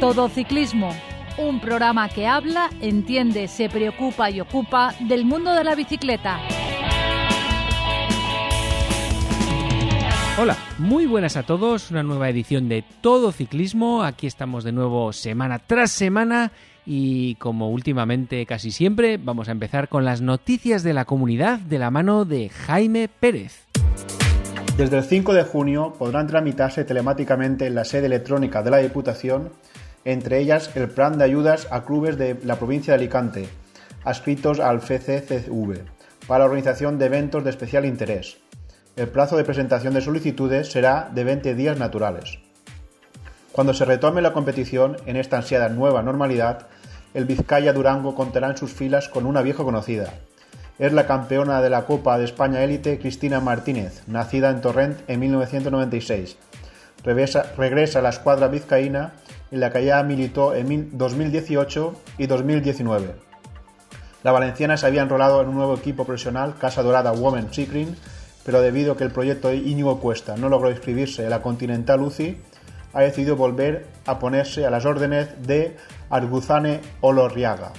Todo Ciclismo, un programa que habla, entiende, se preocupa y ocupa del mundo de la bicicleta. Hola, muy buenas a todos, una nueva edición de Todo Ciclismo, aquí estamos de nuevo semana tras semana y como últimamente casi siempre vamos a empezar con las noticias de la comunidad de la mano de Jaime Pérez. Desde el 5 de junio podrán tramitarse telemáticamente en la sede electrónica de la Diputación, entre ellas el plan de ayudas a clubes de la provincia de Alicante, adscritos al FCCV, para la organización de eventos de especial interés. El plazo de presentación de solicitudes será de 20 días naturales. Cuando se retome la competición en esta ansiada nueva normalidad, el Vizcaya Durango contará en sus filas con una vieja conocida, es la campeona de la Copa de España Élite Cristina Martínez, nacida en Torrent en 1996. Regresa, a la escuadra vizcaína en la que ya militó en 2018 y 2019. La valenciana se había enrolado en un nuevo equipo profesional, Casa Dorada Women Cycling, pero debido a que el proyecto de Íñigo Cuesta no logró inscribirse en la Continental UCI, ha decidido volver a ponerse a las órdenes de Arguzane Olorriaga,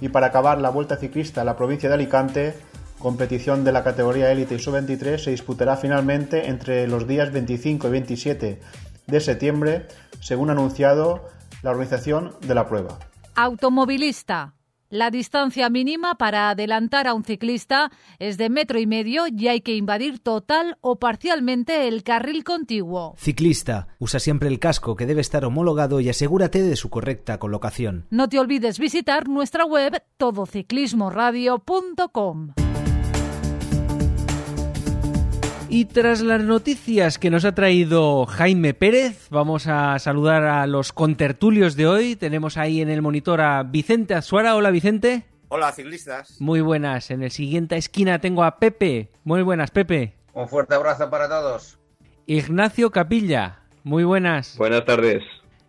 y para acabar la Vuelta Ciclista a la provincia de Alicante, competición de la categoría élite y sub-23, se disputará finalmente entre los días 25 y 27 de septiembre, según ha anunciado la organización de la prueba. Automovilista. La distancia mínima para adelantar a un ciclista es de metro y medio y hay que invadir total o parcialmente el carril contiguo. Ciclista, usa siempre el casco que debe estar homologado y asegúrate de su correcta colocación. No te olvides visitar nuestra web todociclismoradio.com. Y tras las noticias que nos ha traído Jaime Pérez, vamos a saludar a los contertulios de hoy. Tenemos ahí en el monitor a Vicente Azuara. Hola Vicente. Hola ciclistas. Muy buenas. En el siguiente esquina tengo a Pepe. Muy buenas, Pepe. Un fuerte abrazo para todos. Ignacio Capilla. Muy buenas. Buenas tardes.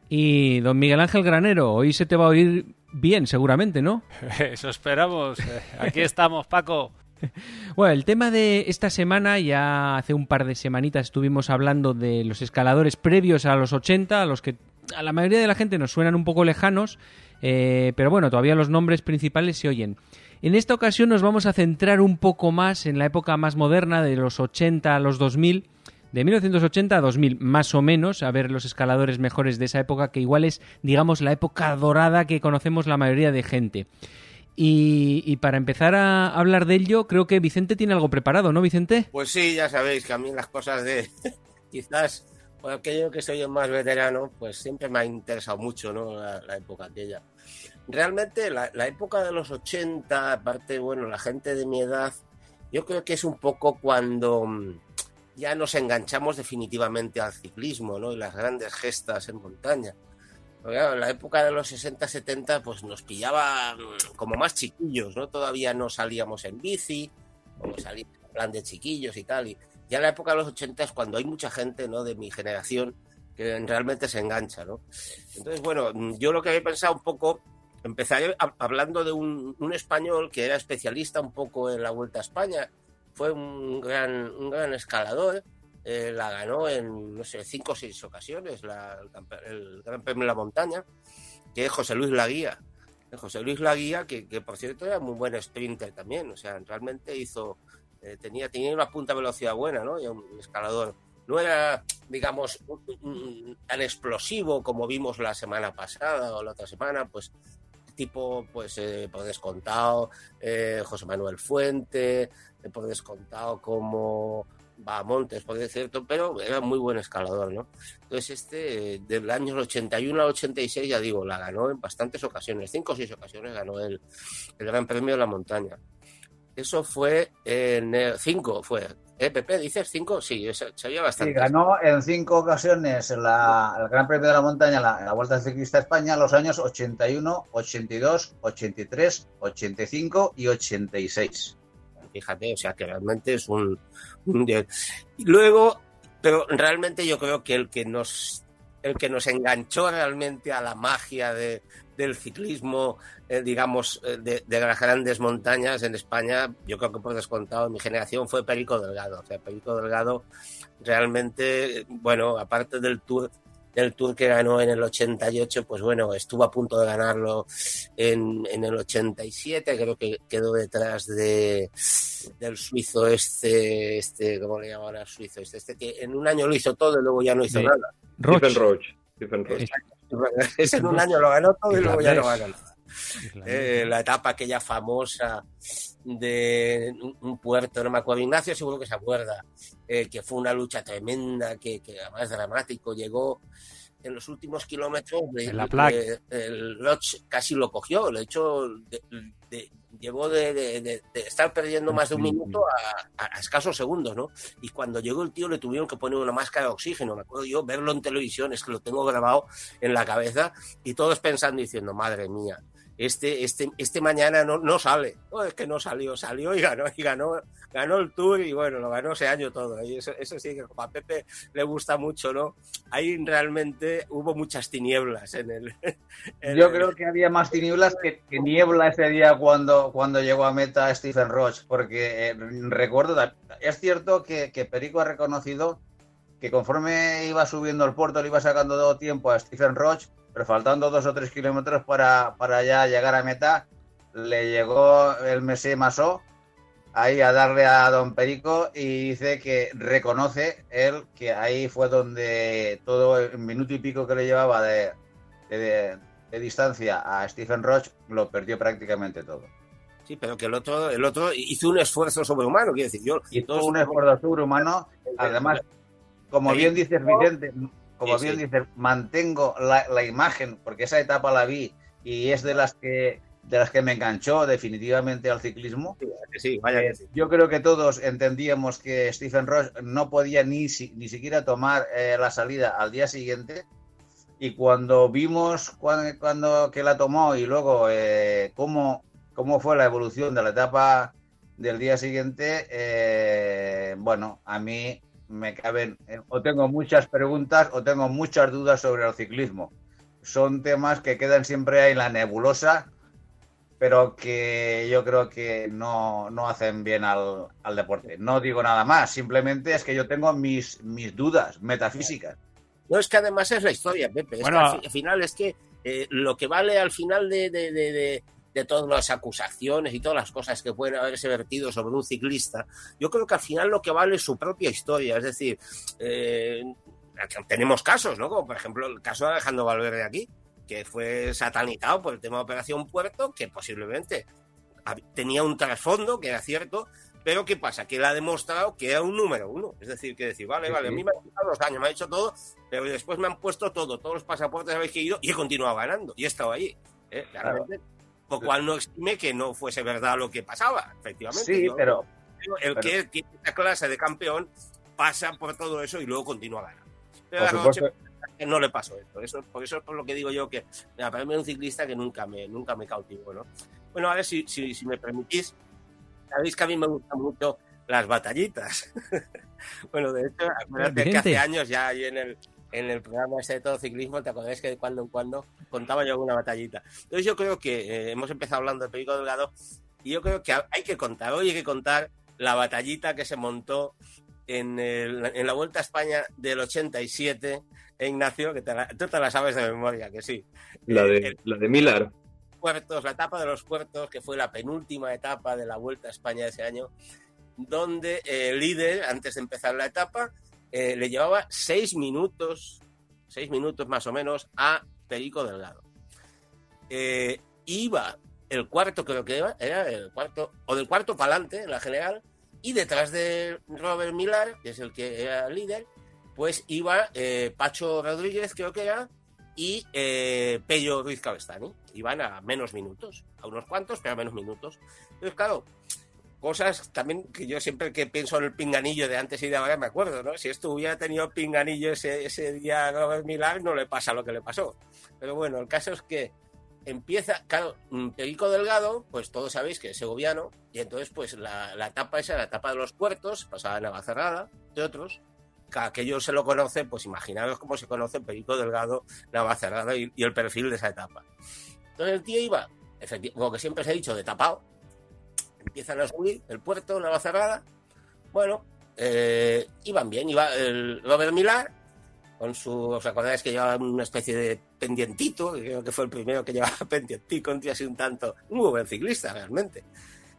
Y don Miguel Ángel Granero. Hoy se te va a oír bien, seguramente, ¿no? Eso esperamos. Aquí estamos, Paco. Bueno, el tema de esta semana, ya hace un par de semanitas estuvimos hablando de los escaladores previos a los 80, a los que a la mayoría de la gente nos suenan un poco lejanos, eh, pero bueno, todavía los nombres principales se oyen. En esta ocasión nos vamos a centrar un poco más en la época más moderna, de los 80 a los 2000, de 1980 a 2000, más o menos, a ver los escaladores mejores de esa época, que igual es, digamos, la época dorada que conocemos la mayoría de gente. Y, para empezar a hablar de ello, creo que Vicente tiene algo preparado, ¿no, Vicente? Pues sí, ya sabéis que a mí las cosas de quizás por aquello que soy más veterano, pues siempre me ha interesado mucho ¿no? la, época aquella. Realmente la, la, época de los 80, aparte, bueno, la gente de mi edad, yo creo que es un poco cuando mm, ya nos enganchamos definitivamente al ciclismo ¿no? y las grandes gestas en montaña en la época de los 60-70 pues nos pillaba como más chiquillos, ¿no? Todavía no salíamos en bici, como salíamos en plan de chiquillos y tal. Y ya en la época de los 80 es cuando hay mucha gente, ¿no? De mi generación que realmente se engancha, ¿no? Entonces, bueno, yo lo que había pensado un poco, empezaré hablando de un, un español que era especialista un poco en la Vuelta a España, fue un gran, un gran escalador, eh, la ganó en, no sé, cinco o seis ocasiones, el, Gran Premio de la Montaña, que es José Luis Laguía. José Luis Laguía, que, que por cierto era muy buen sprinter también, o sea, realmente hizo, eh, tenía, tenía una punta de velocidad buena, ¿no? Y un escalador. No era, digamos, tan explosivo como vimos la semana pasada o la otra semana, pues tipo, pues, eh, por descontado, José Manuel Fuente, por descontado como va a montes, ser cierto, pero era muy buen escalador, ¿no? Entonces este, del año 81 al 86, ya digo, la ganó en bastantes ocasiones, cinco o seis ocasiones ganó el, el Gran Premio de la Montaña. Eso fue en cinco, fue. ¿EPP dices cinco? Sí, sabía bastante. Sí, ganó en cinco ocasiones el Gran Premio de la Montaña, la, la Vuelta Ciclista a España, los años 81, 82, 83, 85 y 86 fíjate, o sea que realmente es un, luego, pero realmente yo creo que el que nos el que nos enganchó realmente a la magia de, del ciclismo, eh, digamos, eh, de, las grandes montañas en España, yo creo que por descontado mi generación fue Perico Delgado. O sea, Perico Delgado realmente, bueno, aparte del Tour del Tour que ganó en el 88, pues bueno, estuvo a punto de ganarlo en, en el 87, creo que quedó detrás de del suizo este, este, ¿cómo le llaman al suizo? Este, este que en un año lo hizo todo y luego ya no hizo Sí. nada. Roche. Stephen Roach. Stephen Roach. Ese en un año lo ganó todo y luego ya no ganó nada. Eh, la etapa aquella famosa de un- puerto, no me acuerdo, Ignacio seguro que se acuerda, eh, que fue una lucha tremenda, que, que además dramático, llegó en los últimos kilómetros, de, En la de- placa. el Roche casi lo cogió, de hecho de- de- llegó estar perdiendo más de un minuto a, a- escasos segundos, ¿no? Y cuando llegó el tío le tuvieron que poner una máscara de oxígeno, me acuerdo yo verlo en televisión, es que lo tengo grabado en la cabeza y todos pensando diciendo, madre mía, este, este, este mañana no, no sale. No, es que no salió, salió y ganó, y ganó, ganó el tour y bueno, lo ganó ese año todo. Y eso, eso sí que a Pepe le gusta mucho, ¿no? Ahí realmente hubo muchas tinieblas en el. en Yo el- creo que había más tinieblas que, que niebla ese día cuando, cuando llegó a meta Stephen Roach, porque eh, recuerdo, es cierto que, que Perico ha reconocido que conforme iba subiendo el puerto le iba sacando todo tiempo a Stephen Roach, pero faltando dos o tres kilómetros para, para ya llegar a meta, le llegó el Mesé Masó ahí a darle a Don Perico y dice que reconoce él que ahí fue donde todo el minuto y pico que le llevaba de, de- de distancia a Stephen Roach lo perdió prácticamente todo. Sí, pero que el otro, el otro hizo un esfuerzo sobrehumano, quiero decir, yo. Todo un esfuerzo sobrehumano. Además, como bien dices Vicente, como Sí, bien sí. dices, mantengo la, la imagen porque esa etapa la vi y es de las que de las que me enganchó definitivamente al ciclismo. Sí, vaya que sí. Yo creo que todos entendíamos que Stephen Ross no podía ni, ni siquiera tomar eh, la salida al día siguiente. Y cuando vimos cuando, cuando que la tomó y luego eh, cómo, cómo fue la evolución de la etapa del día siguiente, eh, bueno, a mí me caben, eh, o tengo muchas preguntas o tengo muchas dudas sobre el ciclismo. Son temas que quedan siempre ahí en la nebulosa pero que yo creo que no, no hacen bien al, al deporte. No digo nada más, simplemente es que yo tengo mis, mis dudas metafísicas. No, es que además es la historia, Pepe. Es Bueno, que al, fi- al final es que eh, lo que vale al final de, de, de, de- de todas las acusaciones y todas las cosas que pueden haberse vertido sobre un ciclista, yo creo que al final lo que vale es su propia historia. Es decir, eh, tenemos casos, ¿no? Como por ejemplo el caso de Alejandro Valverde aquí, que fue satanizado por el tema de Operación Puerto, que posiblemente tenía un trasfondo, que era cierto, pero ¿qué pasa? Que él ha demostrado que era un número uno. Es decir, que decir, vale, vale, a mí me han quitado dos años, me ha hecho todo, pero después me han puesto todo, todos los pasaportes habéis que he ido y he continuado ganando y he estado allí. ¿eh? Claramente, Lo cual no exime que no fuese verdad lo que pasaba, efectivamente. Sí, Yo- pero el pero- que tiene esta clase de campeón pasa por todo eso y luego continúa ganando. Pero por a Roche supuesto, no le pasó esto. Eso, por eso es por lo que digo yo que mira, para mí es un ciclista que nunca me, nunca me cautivó. ¿no? Bueno, a ver si, si, si me permitís, sabéis que a mí me gustan mucho las batallitas. bueno, de hecho, acuérdate que hace años ya ahí en el, en el programa ese de todo ciclismo, ¿te acordáis que de cuando en cuando contaba yo alguna batallita? Entonces yo creo que eh, hemos empezado hablando de Perico Delgado y yo creo que hay que contar, hoy hay que contar la batallita que se montó en, el- en la Vuelta a España del 87, e Ignacio, que te la- tú te la sabes de memoria, que sí. La Eh, de, el- la de Millar. puertos, la etapa de los puertos, que fue la penúltima etapa de la Vuelta a España de ese año, donde eh, el líder, antes de empezar la etapa, eh, le llevaba seis minutos, seis minutos más o menos, a Perico Delgado. Eh, iba el cuarto, creo que iba, era el cuarto, o del cuarto para adelante, en la general, y detrás de Robert Millar, que es el que era líder, pues iba eh, Pacho Rodríguez, creo que era, y Pello Ruiz Cabestani. Iban a menos minutos, a unos cuantos, pero a menos minutos. Entonces, claro, cosas también que yo siempre que pienso en el pinganillo de antes y de ahora me acuerdo, ¿no? Si esto hubiera tenido pinganillo ese, ese día Robert Millar, no le pasa lo que le pasó. Pero bueno, el caso es que empieza, claro, mm, Perico Delgado, pues todos sabéis que es segoviano, y entonces pues la, la etapa esa, la etapa de los puertos, pasaba Navacerrada, de otros, que aquello se lo conoce, pues imaginaros cómo se conoce Perico Delgado, Navacerrada y, y el perfil de esa etapa. Entonces el tío iba, efecti- lo que siempre se ha dicho, de tapado, empiezan a subir el puerto, Navacerrada, bueno, eh, iban bien, iba el Robert Millar, con su, ¿os acordáis que llevaba una especie de pendientito? Creo que fue el primero que llevaba pendientito, un tío así un tanto, un muy buen ciclista realmente.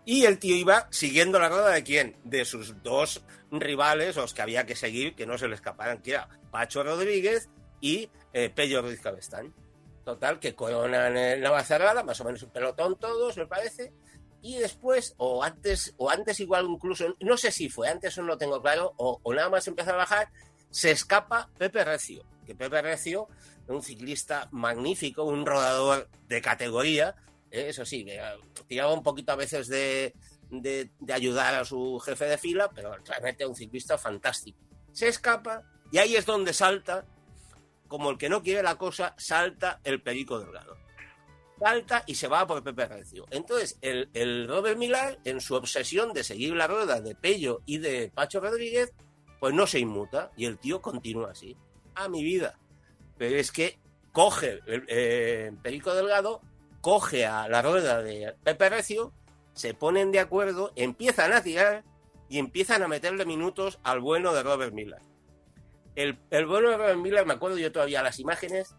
Y el tío iba siguiendo la rueda de quién? De sus dos rivales, los que había que seguir, que no se le escaparan, que era Pacho Rodríguez y eh, Pello Ruiz Cabestán. Total, que coronan en la cerrada, más o menos un pelotón todos, me parece. Y después, o antes, o antes igual incluso, no sé si fue antes o no tengo claro, o, nada más empezar a bajar, se escapa Pepe Recio, que Pepe Recio un ciclista magnífico, un rodador de categoría, ¿eh? eso sí, uh, tiraba un poquito a veces de, de, de ayudar a su jefe de fila, pero realmente un ciclista fantástico. Se escapa y ahí es donde salta, como el que no quiere la cosa, salta el perico delgado. Salta y se va por Pepe Recio. Entonces, el, Robert Millar, en su obsesión de seguir la rueda de Pello y de Pacho Rodríguez, pues no se inmuta y el tío continúa así. A mi vida. Pero es que coge eh, Perico Delgado, coge a la rueda de Pepe Recio, se ponen de acuerdo, empiezan a tirar y empiezan a meterle minutos al bueno de Robert Miller. El, el bueno de Robert Miller, me acuerdo yo todavía las imágenes,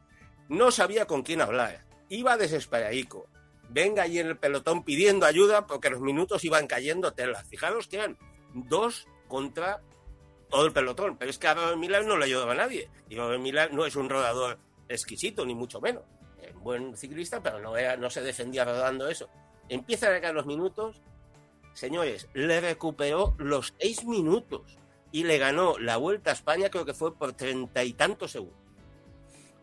no sabía con quién hablar. Iba desesperadico. Venga ahí en el pelotón pidiendo ayuda porque los minutos iban cayendo telas. Fijaros que eran dos contra todo el pelotón. Pero es que a Miller no le ayudaba a nadie. Y Miller no es un rodador exquisito, ni mucho menos. Buen ciclista, pero no, no se defendía rodando eso. Empiezan a caer los minutos. Señores, le recuperó los seis minutos y le ganó la Vuelta a España, creo que fue por treinta y tantos segundos.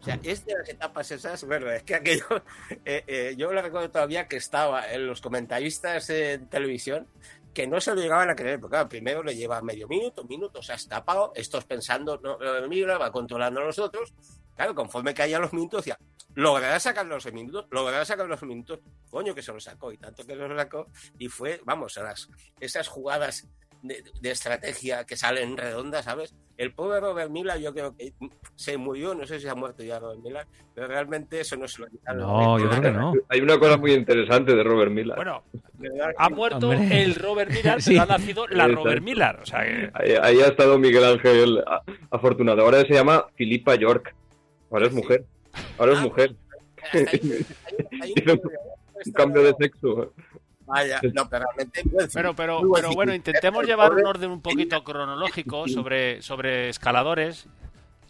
O sea, es de las etapas esas, bueno, es que aquello, eh, eh, yo lo recuerdo todavía que estaba en los comentaristas en televisión que no se lo llegaban a creer, porque claro, primero le lleva medio minuto, minuto, se ha estapado, estos pensando, no, mira, va controlando a los otros, claro, conforme caían los minutos, decía, logrará sacar los minutos, logrará sacar los minutos, coño que se lo sacó, y tanto que se lo sacó, y fue, vamos, a las, esas jugadas de, de, estrategia que salen redondas, ¿sabes? El pobre Robert Miller yo creo que se murió, no sé si ha muerto ya Robert Miller, pero realmente eso no se lo quitaron. No, yo creo que no. Hay una cosa muy interesante de Robert Miller. Bueno, ha muerto Hombre. el Robert Miller, sí. pero ha nacido la Robert Miller. O sea que... ahí, ahí, ha estado Miguel Ángel afortunado. Ahora se llama Filipa York. Ahora es mujer. Ahora es Ah, mujer. Ahí- ahí- ahí- Un cambio de sexo. Vaya, no, pero realmente. buen Pero, pero, pero bueno, intentemos llevar un orden un poquito cronológico sobre, sobre escaladores.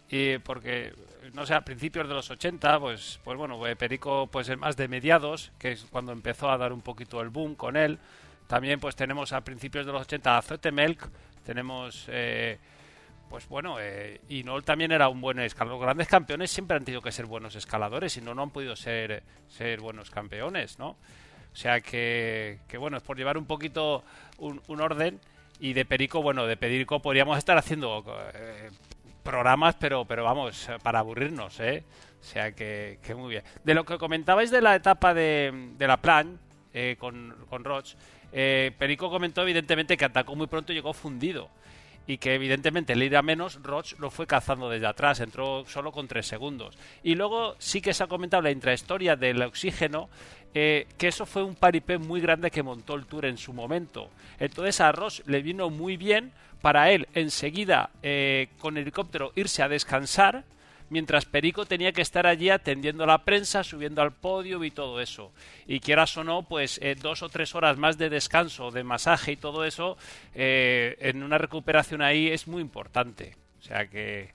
Y porque, no sé, a principios de los 80, pues, pues bueno, eh, Perico pues es más de mediados, que es cuando empezó a dar un poquito el boom con él. También pues tenemos a principios de los 80 a Zoetemelk, tenemos... eh, pues bueno, eh, Inol también era un buen escalador. Los grandes campeones siempre han tenido que ser buenos escaladores, si no, no han podido ser, ser buenos campeones, ¿no? O sea que, que bueno, es por llevar un poquito un, un orden. Y de Perico, bueno, de Perico podríamos estar haciendo eh, programas, pero, pero vamos, para aburrirnos, ¿eh? O sea que, que muy bien. De lo que comentabais de la etapa de, de la plan eh, con, con Roch, eh, Perico comentó evidentemente que atacó muy pronto y llegó fundido. Y que evidentemente el ir menos, Roch lo fue cazando desde atrás, entró solo con tres segundos. Y luego sí que se ha comentado la intrahistoria del oxígeno, eh, que eso fue un paripé muy grande que montó el Tour en su momento. Entonces a Roche le vino muy bien para él enseguida eh, con helicóptero irse a descansar, mientras Perico tenía que estar allí atendiendo a la prensa, subiendo al podio y todo eso. Y quieras o no, pues eh, dos o tres horas más de descanso, de masaje y todo eso, eh, en una recuperación ahí es muy importante. O sea que,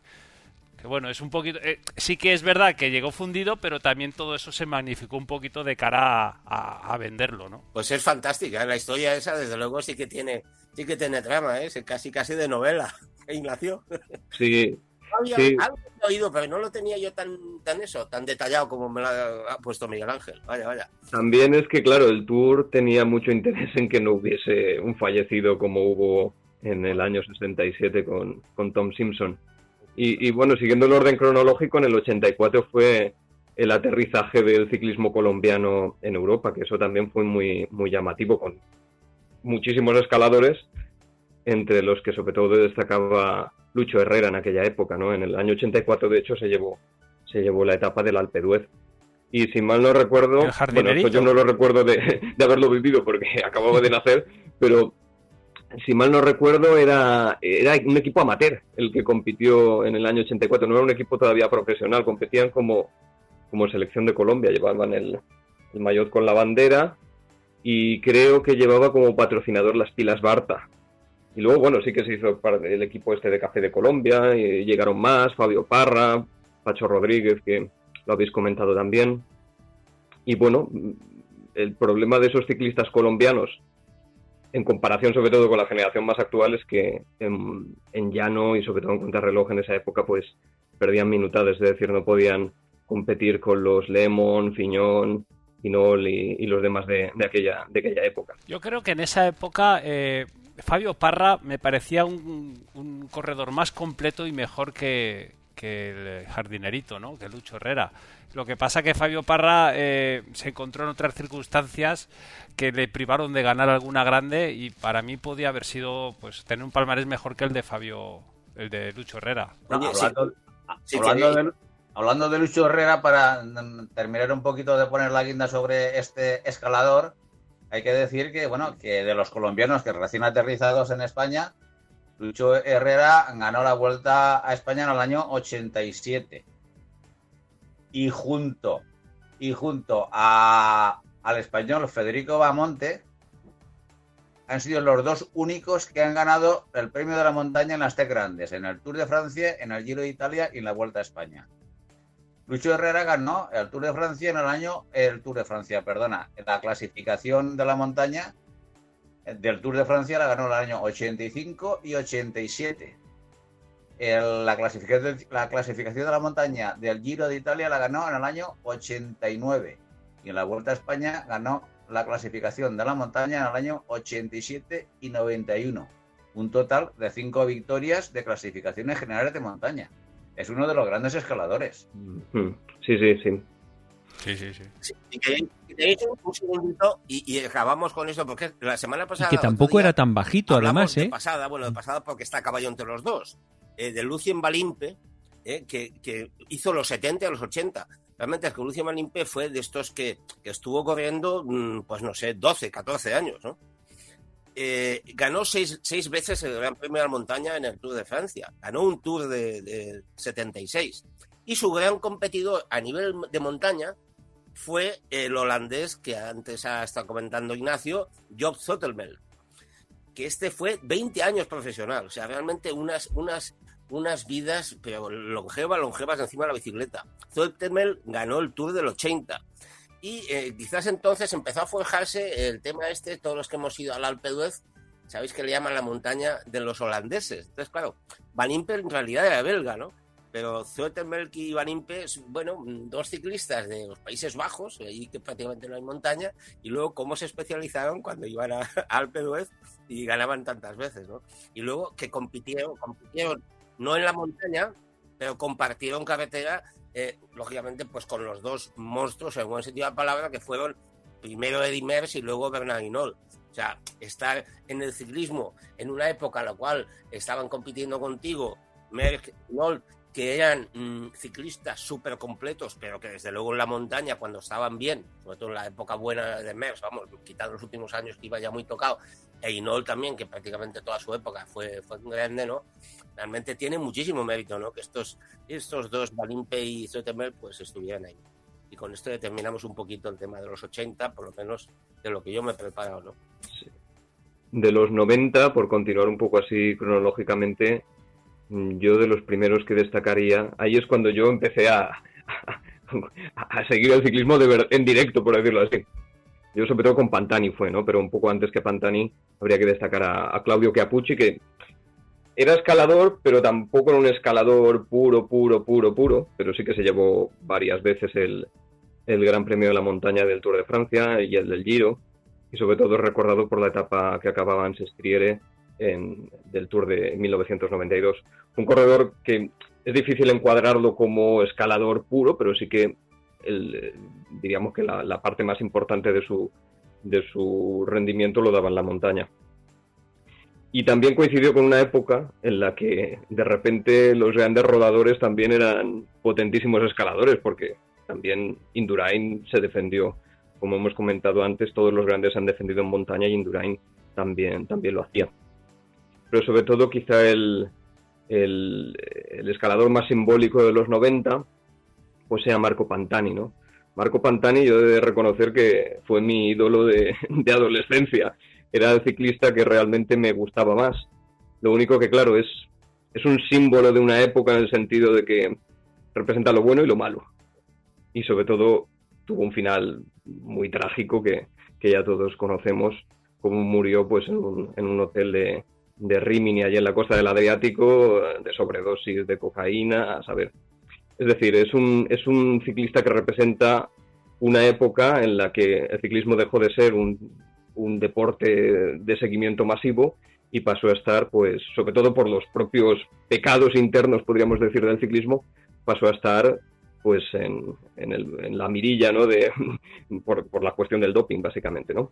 que bueno, es un poquito... eh, sí que es verdad que llegó fundido, pero también todo eso se magnificó un poquito de cara a, a- a venderlo, ¿no? Pues es fantástica, ¿eh? la historia esa, desde luego, sí que tiene, sí que tiene trama, ¿eh? Es casi casi de novela. Ignacio. Sí, Había, Sí. Oído, pero no lo tenía yo tan, tan eso, tan detallado como me lo ha, ha puesto Miguel Ángel. Vaya, vaya. También es que, claro, el Tour tenía mucho interés en que no hubiese un fallecido como hubo en el año 67 con, con Tom Simpson. Y, y, bueno, siguiendo el orden cronológico, en el 84 fue el aterrizaje del ciclismo colombiano en Europa, que eso también fue muy, muy llamativo, con muchísimos escaladores, entre los que sobre todo destacaba Lucho Herrera en aquella época, ¿no? En el año 84, de hecho, se llevó, se llevó la etapa del Alpe d'Huez. Y si mal no recuerdo, bueno, esto yo no lo recuerdo de, de haberlo vivido porque acababa de nacer, pero si mal no recuerdo, era, era un equipo amateur el que compitió en el año 84. No era un equipo todavía profesional, competían como, como selección de Colombia, llevaban el, el maillot con la bandera y creo que llevaba como patrocinador las pilas Barta. Y luego, bueno, sí que se hizo el equipo este de Café de Colombia, y llegaron más, Fabio Parra, Pacho Rodríguez, que lo habéis comentado también. Y bueno, el problema de esos ciclistas colombianos, en comparación sobre todo con la generación más actual, es que en, llano y sobre todo en contrarreloj en esa época, pues perdían minutades, es decir, no podían competir con los Lemon, Fiñón, Pinol y, los demás de, aquella, de aquella época. Yo creo que en esa época eh, Fabio Parra me parecía un, corredor más completo y mejor que, el jardinerito, ¿no? Que Lucho Herrera. Lo que pasa que Fabio Parra eh, se encontró en otras circunstancias que le privaron de ganar alguna grande y para mí podía haber sido pues tener un palmarés mejor que el de Fabio, el de Lucho Herrera. hablando, de Lucho Herrera, para terminar un poquito de poner la guinda sobre este escalador, hay que decir que, bueno, que de los colombianos que recién aterrizados en España, Lucho Herrera ganó la vuelta a España en el año 87. Y junto, y junto a, al español Federico Bamonte, han sido los dos únicos que han ganado el premio de la montaña en las T grandes, en el Tour de Francia, en el Giro de Italia y en la Vuelta a España. Lucho Herrera ganó el Tour de Francia en el año, el Tour de Francia, perdona, la clasificación de la montaña del Tour de Francia la ganó en el año 85 y 87. la, clasificación, la clasificación de la montaña del Giro de Italia la ganó en el año 89 y en la Vuelta a España ganó la clasificación de la montaña en el año 87 y 91. Un total de cinco victorias de clasificaciones generales de montaña es uno de los grandes escaladores. Mm. Sí, sí, sí. Sí, sí, sí. y que, un segundito y, acabamos con eso, porque la semana pasada. Y que tampoco era tan bajito, además, ¿eh? De pasada, bueno, de pasada porque está a caballo entre los dos. Eh, de Lucien Balimpe, eh, que, que, hizo los 70 a los 80. Realmente es que Lucien Balimpe fue de estos que, que estuvo corriendo, mm, pues no sé, 12, 14 años, ¿no? Eh, ganó seis, seis, veces el Gran Premio de la Montaña en el Tour de Francia. Ganó un Tour de, 76. Y su gran competidor a nivel de montaña fue el holandés que antes ha estado comentando Ignacio, Job Zotelmel, que este fue 20 años profesional, o sea, realmente unas, unas, unas vidas, pero longevas, longevas encima de la bicicleta. Zotelmel ganó el Tour del 80, y eh, quizás entonces empezó a forjarse el tema este, todos los que hemos ido al Alpe d'Huez, sabéis que le llaman la montaña de los holandeses. Entonces, claro, Van Impe en realidad era belga, ¿no? Pero Zoetemelk y Van Impe, bueno, dos ciclistas de los Países Bajos, ahí que prácticamente no hay montaña, y luego cómo se especializaron cuando iban a, Alpe d'Huez y ganaban tantas veces, ¿no? Y luego que compitieron, compitieron no en la montaña, pero compartieron carretera eh, lógicamente, pues con los dos monstruos, en buen sentido de la palabra, que fueron primero Eddie Merckx y luego Bernard. O sea, estar en el ciclismo en una época en la cual estaban compitiendo contigo Merckx Hinault, que eran mm, ciclistas súper completos, pero que desde luego en la montaña, cuando estaban bien, sobre todo en la época buena de Merckx, vamos, quitando los últimos años que iba ya muy tocado, e Hinault también, que prácticamente toda su época fue, fue grande, ¿no? realmente tiene muchísimo mérito, ¿no? Que estos, estos dos, Balimpe y Zoetemer, pues estuvieran ahí. Y con esto determinamos un poquito el tema de los 80, por lo menos de lo que yo me he preparado, ¿no? De los 90, por continuar un poco así cronológicamente, yo de los primeros que destacaría, ahí es cuando yo empecé a, a, seguir el ciclismo de en directo, por decirlo así. Yo sobre todo con Pantani fue, ¿no? Pero un poco antes que Pantani habría que destacar a, Claudio Chiapucci, que era escalador, pero tampoco era un escalador puro, puro, puro, puro, pero sí que se llevó varias veces el, Gran Premio de la Montaña del Tour de Francia y el del Giro, y sobre todo recordado por la etapa que acababa en Sestriere en, del Tour de 1992. Un corredor que es difícil encuadrarlo como escalador puro, pero sí que diríamos que la, la parte más importante de su, de su rendimiento lo daba en la montaña. Y también coincidió con una época en la que de repente los grandes rodadores también eran potentísimos escaladores, porque también Indurain se defendió. Como hemos comentado antes, todos los grandes han defendido en montaña y Indurain también, también lo hacía. Pero sobre todo quizá el, el, escalador más simbólico de los 90 pues sea Marco Pantani, ¿no? Marco Pantani yo he de reconocer que fue mi ídolo de, adolescencia. Era el ciclista que realmente me gustaba más. Lo único que, claro, es, es un símbolo de una época en el sentido de que representa lo bueno y lo malo. Y sobre todo tuvo un final muy trágico que, que ya todos conocemos, como murió pues en un, en un hotel de, de Rimini, allí en la costa del Adriático, de sobredosis de cocaína, a saber. Es decir, es un, es un ciclista que representa una época en la que el ciclismo dejó de ser un, un deporte de seguimiento masivo y pasó a estar, pues, sobre todo por los propios pecados internos, podríamos decir, del ciclismo, pasó a estar, pues, en, en, el, en la mirilla, ¿no? De, por, por, la cuestión del doping, básicamente, ¿no?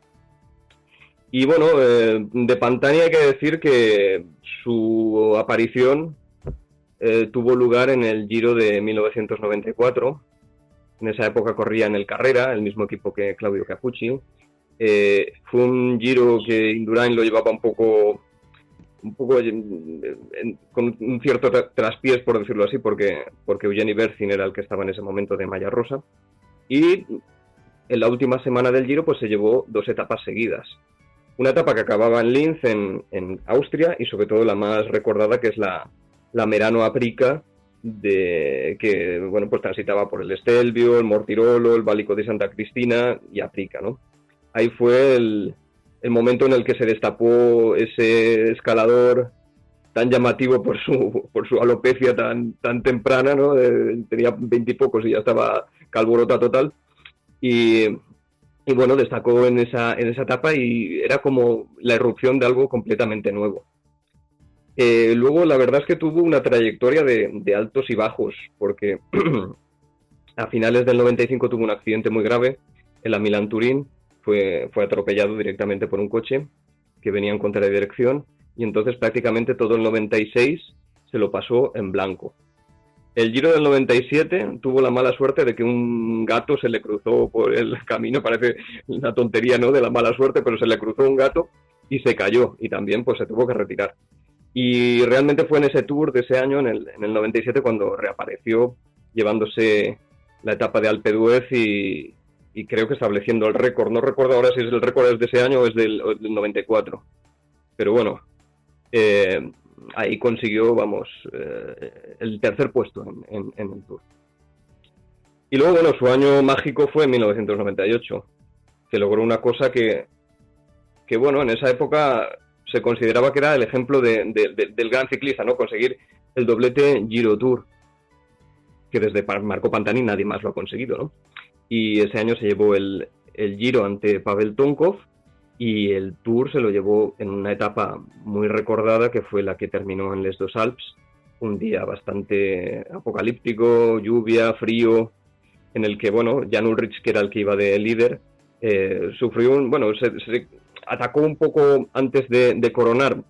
Y bueno, eh, de Pantani hay que decir que su aparición eh, tuvo lugar en el Giro de 1994. En esa época corría en el Carrera, el mismo equipo que Claudio Capucci. Eh, fue un Giro que Indurain lo llevaba un poco un poco con un cierto traspiés, por decirlo así, porque, porque Eugeni Berzin era el que estaba en ese momento de Malla Rosa. Y en la última semana del Giro pues se llevó dos etapas seguidas. Una etapa que acababa en Linz, en, en Austria, y sobre todo la más recordada, que es la, la Merano Aprica, de, que bueno, pues transitaba por el Estelvio, el Mortirolo, el Válico de Santa Cristina y Aprica, ¿no? Ahí fue el, el momento en el que se destapó ese escalador tan llamativo por su, por su alopecia tan, tan temprana, ¿no? tenía veintipocos y ya estaba calvorota total. Y, y, bueno, destacó en esa, en esa etapa y era como la erupción de algo completamente nuevo. Eh, luego, la verdad es que tuvo una trayectoria de, de altos y bajos, porque a finales del 95 tuvo un accidente muy grave en la Milan Turín, fue, fue atropellado directamente por un coche que venía en contra de dirección y entonces prácticamente todo el 96 se lo pasó en blanco. El Giro del 97 tuvo la mala suerte de que un gato se le cruzó por el camino, parece una tontería, ¿no? De la mala suerte, pero se le cruzó un gato y se cayó y también pues se tuvo que retirar. Y realmente fue en ese tour de ese año, en el, en el 97, cuando reapareció llevándose la etapa de Alpe d'Huez y, y creo que estableciendo el récord. No recuerdo ahora si es el récord es de ese año o es del, 94. Pero bueno, eh, ahí consiguió, vamos, eh, el tercer puesto en, el Tour. Y luego, bueno, su año mágico fue en 1998, que logró una cosa que, que bueno, en esa época se consideraba que era el ejemplo del gran ciclista, ¿no? Conseguir el doblete Giro Tour, que desde Marco Pantani nadie más lo ha conseguido, ¿no? y ese año se llevó el, Giro ante Pavel Tonkov y el Tour se lo llevó en una etapa muy recordada que fue la que terminó en Les Dos Alpes, un día bastante apocalíptico, lluvia, frío, en el que, bueno, Jan Ulrich, que era el que iba de líder, eh, sufrió un, bueno, se, atacó un poco antes de, coronar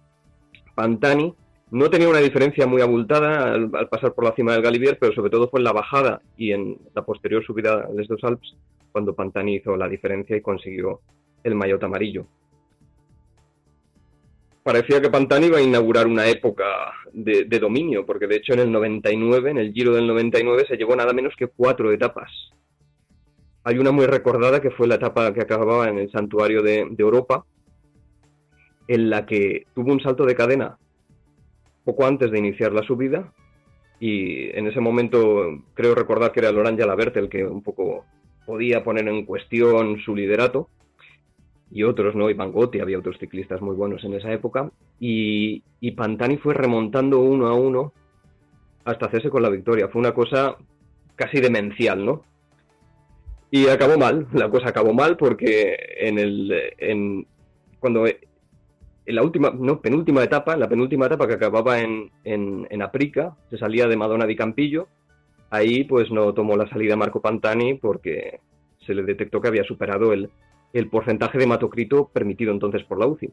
Pantani, no tenía una diferencia muy abultada al, pasar por la cima del Galibier, pero sobre todo fue en la bajada y en la posterior subida de estos Alpes cuando Pantani hizo la diferencia y consiguió el maillot amarillo. Parecía que Pantani iba a inaugurar una época de, dominio, porque de hecho en el 99, en el Giro del 99, se llevó nada menos que cuatro etapas. Hay una muy recordada que fue la etapa que acababa en el Santuario de Europa, en la que tuvo un salto de cadena poco antes de iniciar la subida y en ese momento creo recordar que era Laurent Jalabert el que un poco podía poner en cuestión su liderato y otros, ¿no? Iván Gotti, había otros ciclistas muy buenos en esa época y, y Pantani fue remontando uno a uno hasta hacerse con la victoria. Fue una cosa casi demencial, ¿no? Y acabó mal, la cosa acabó mal porque en el, en, cuando en la última, no, penúltima etapa, la penúltima etapa que acababa en, en, Aprica, se salía de Madonna di Campillo, ahí pues no tomó la salida Marco Pantani porque se le detectó que había superado el, el porcentaje de hematocrito permitido entonces por la UCI.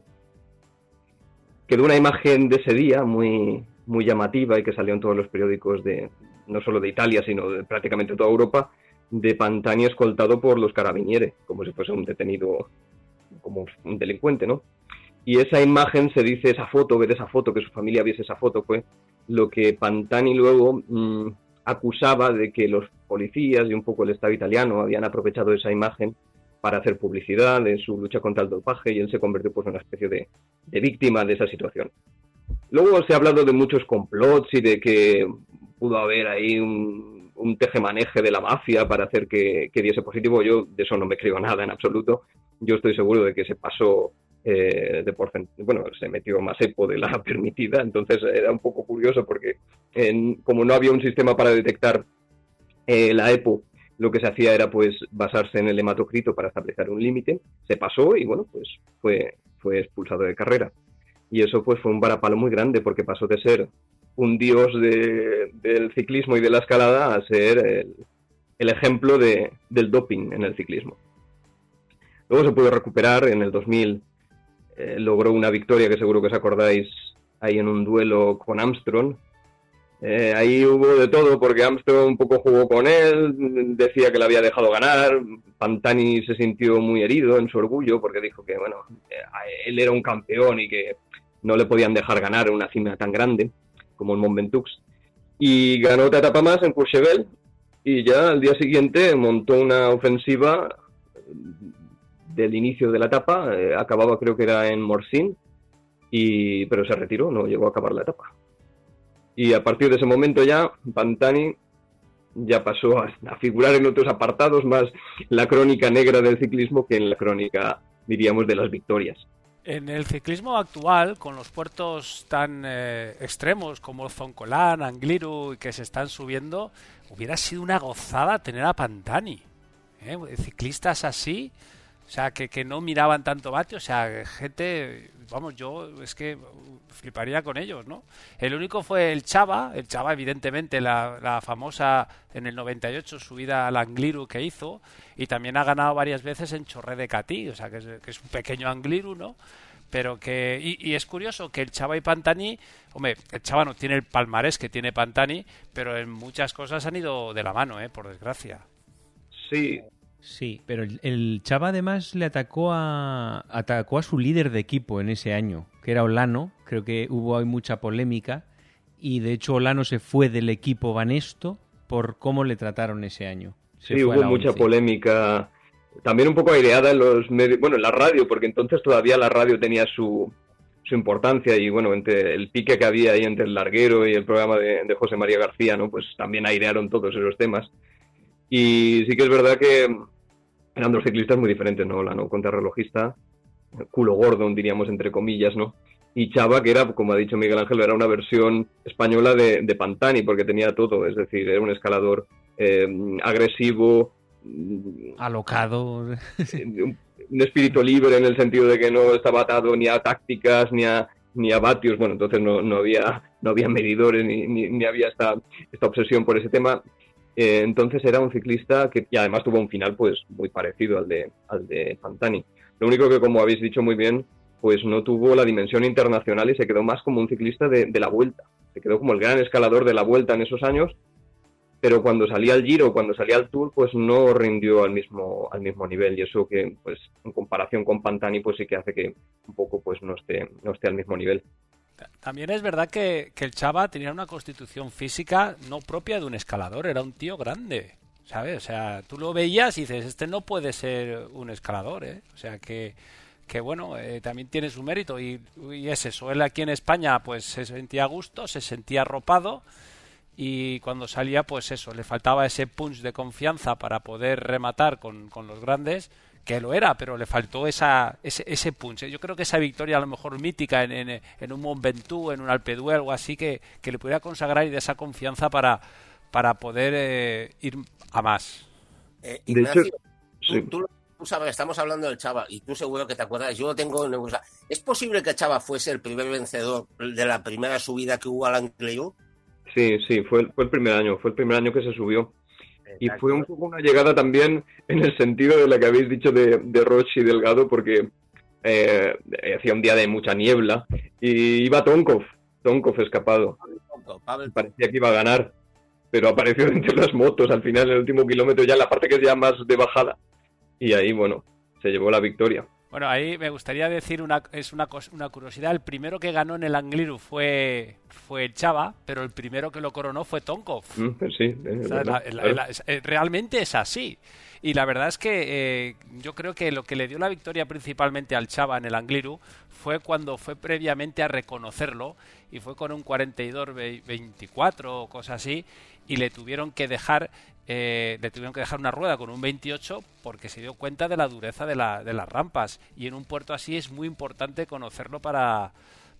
Quedó una imagen de ese día muy, muy llamativa y que salió en todos los periódicos de no solo de Italia, sino de prácticamente toda Europa, de Pantani escoltado por los carabinieri, como si fuese un detenido, como un delincuente, ¿no? Y esa imagen se dice, esa foto, ver esa foto, que su familia viese esa foto, fue lo que Pantani luego mm, acusaba de que los policías y un poco el Estado italiano habían aprovechado esa imagen para hacer publicidad de su lucha contra el dopaje y él se convirtió pues, en una especie de, de víctima de esa situación. Luego se ha hablado de muchos complots y de que pudo haber ahí un, un tejemaneje de la mafia para hacer que, que, diese positivo. Yo de eso no me creo nada en absoluto. Yo estoy seguro de que se pasó eh, de porcentaje, bueno, se metió más EPO de la permitida, entonces era un poco curioso porque en, como no había un sistema para detectar eh, la EPO, lo que se hacía era pues basarse en el hematocrito para establecer un límite, se pasó y bueno, pues fue, fue expulsado de carrera. Y eso pues fue un varapalo muy grande porque pasó de ser un dios de, del ciclismo y de la escalada a ser el, el ejemplo de, del doping en el ciclismo. Luego se pudo recuperar en el 2000 eh, logró una victoria que seguro que os acordáis ahí en un duelo con Armstrong. Eh, ahí hubo de todo porque Armstrong un poco jugó con él, decía que le había dejado ganar, Pantani se sintió muy herido en su orgullo porque dijo que bueno, eh, él era un campeón y que no le podían dejar ganar una cima tan grande como el Mont Ventoux. Y ganó otra etapa más en Courchevel y ya al día siguiente montó una ofensiva del inicio de la etapa, eh, acababa creo que era en Morcín, y, pero se retiró, no llegó a acabar la etapa. Y a partir de ese momento ya, Pantani ya pasó a, figurar en otros apartados más la crónica negra del ciclismo que en la crónica, diríamos, de las victorias. En el ciclismo actual, con los puertos tan eh, extremos como Zoncolán, Angliru, que se están subiendo, hubiera sido una gozada tener a Pantani. ¿eh? Ciclistas así, o sea, que, que no miraban tanto bate, o sea, gente, vamos, yo es que fliparía con ellos, ¿no? El único fue el Chava, el Chava evidentemente la, la famosa en el 98 subida al Angliru que hizo y también ha ganado varias veces en Chorré de Catí, o sea, que es, que es un pequeño Angliru, ¿no? Pero que, y, y, es curioso que el Chava y Pantani, hombre, el Chava no tiene el palmarés que tiene Pantani, pero en muchas cosas han ido de la mano, ¿eh? Por desgracia. Sí, Sí, pero el, el, Chava además le atacó a atacó a su líder de equipo en ese año, que era Olano. Creo que hubo mucha polémica y de hecho Olano se fue del equipo Banesto por cómo le trataron ese año. Se sí, hubo mucha polémica, también un poco aireada en los medios, bueno, en la radio, porque entonces todavía la radio tenía su, su importancia y bueno, entre el pique que había ahí entre el larguero y el programa de, de José María García, ¿no? Pues también airearon todos esos temas. Y sí que es verdad que eran dos ciclistas muy diferentes, ¿no? La no contrarrelojista, culo gordo, diríamos entre comillas, ¿no? Y Chava, que era, como ha dicho Miguel Ángel, era una versión española de, de Pantani, porque tenía todo, es decir, era un escalador eh, agresivo, alocado, un, un, espíritu libre en el sentido de que no estaba atado ni a tácticas ni a ni a vatios, bueno, entonces no, no había no había medidores ni, ni, ni había esta, esta obsesión por ese tema eh, entonces era un ciclista que además tuvo un final pues muy parecido al de, al de Pantani. Lo único que, como habéis dicho muy bien, pues no tuvo la dimensión internacional y se quedó más como un ciclista de, de la vuelta. Se quedó como el gran escalador de la vuelta en esos años, pero cuando salía al Giro, cuando salía al Tour, pues no rindió al mismo, al mismo nivel. Y eso que, pues, en comparación con Pantani, pues sí que hace que un poco pues no esté, no esté al mismo nivel. También es verdad que, el Chava tenía una constitución física no propia de un escalador, era un tío grande, ¿sabes? O sea, tú lo veías y dices, este no puede ser un escalador, ¿eh? O sea, que, que bueno, eh, también tiene su mérito y, y, es eso, él aquí en España pues se sentía a gusto, se sentía arropado y cuando salía pues eso, le faltaba ese punch de confianza para poder rematar con, con los grandes que lo era, pero le faltó esa, ese, ese punch. Yo creo que esa victoria a lo mejor mítica en, en, en un Mont Ventoux, en un Alpe d'Huez, algo así, que, que, le pudiera consagrar y de esa confianza para, para poder eh, ir a más. Eh, Ignacio, de hecho, sí. tú, tú, tú, sabes, estamos hablando del Chava, y tú seguro que te acuerdas, yo lo tengo en cosa. ¿Es posible que Chava fuese el primer vencedor de la primera subida que hubo al Ancleo? Sí, sí, fue el, fue el primer año, fue el primer año que se subió. Y fue un poco una llegada también en el sentido de la que habéis dicho de, de Roche y Delgado, porque eh, hacía un día de mucha niebla y iba Tonkov, Tonkov escapado. Parecía que iba a ganar, pero apareció entre las motos al final, en el último kilómetro, ya en la parte que es ya más de bajada. Y ahí, bueno, se llevó la victoria. Bueno, ahí me gustaría decir una es una, una curiosidad. El primero que ganó en el Angliru fue fue Chava, pero el primero que lo coronó fue Tonkov. Mm, pues sí, eh, realmente es así. Y la verdad es que eh, yo creo que lo que le dio la victoria principalmente al Chava en el Angliru fue cuando fue previamente a reconocerlo y fue con un 42-24 o cosas así y le tuvieron que dejar eh, le tuvieron que dejar una rueda con un 28 porque se dio cuenta de la dureza de, la, de las rampas. Y en un puerto así es muy importante conocerlo para,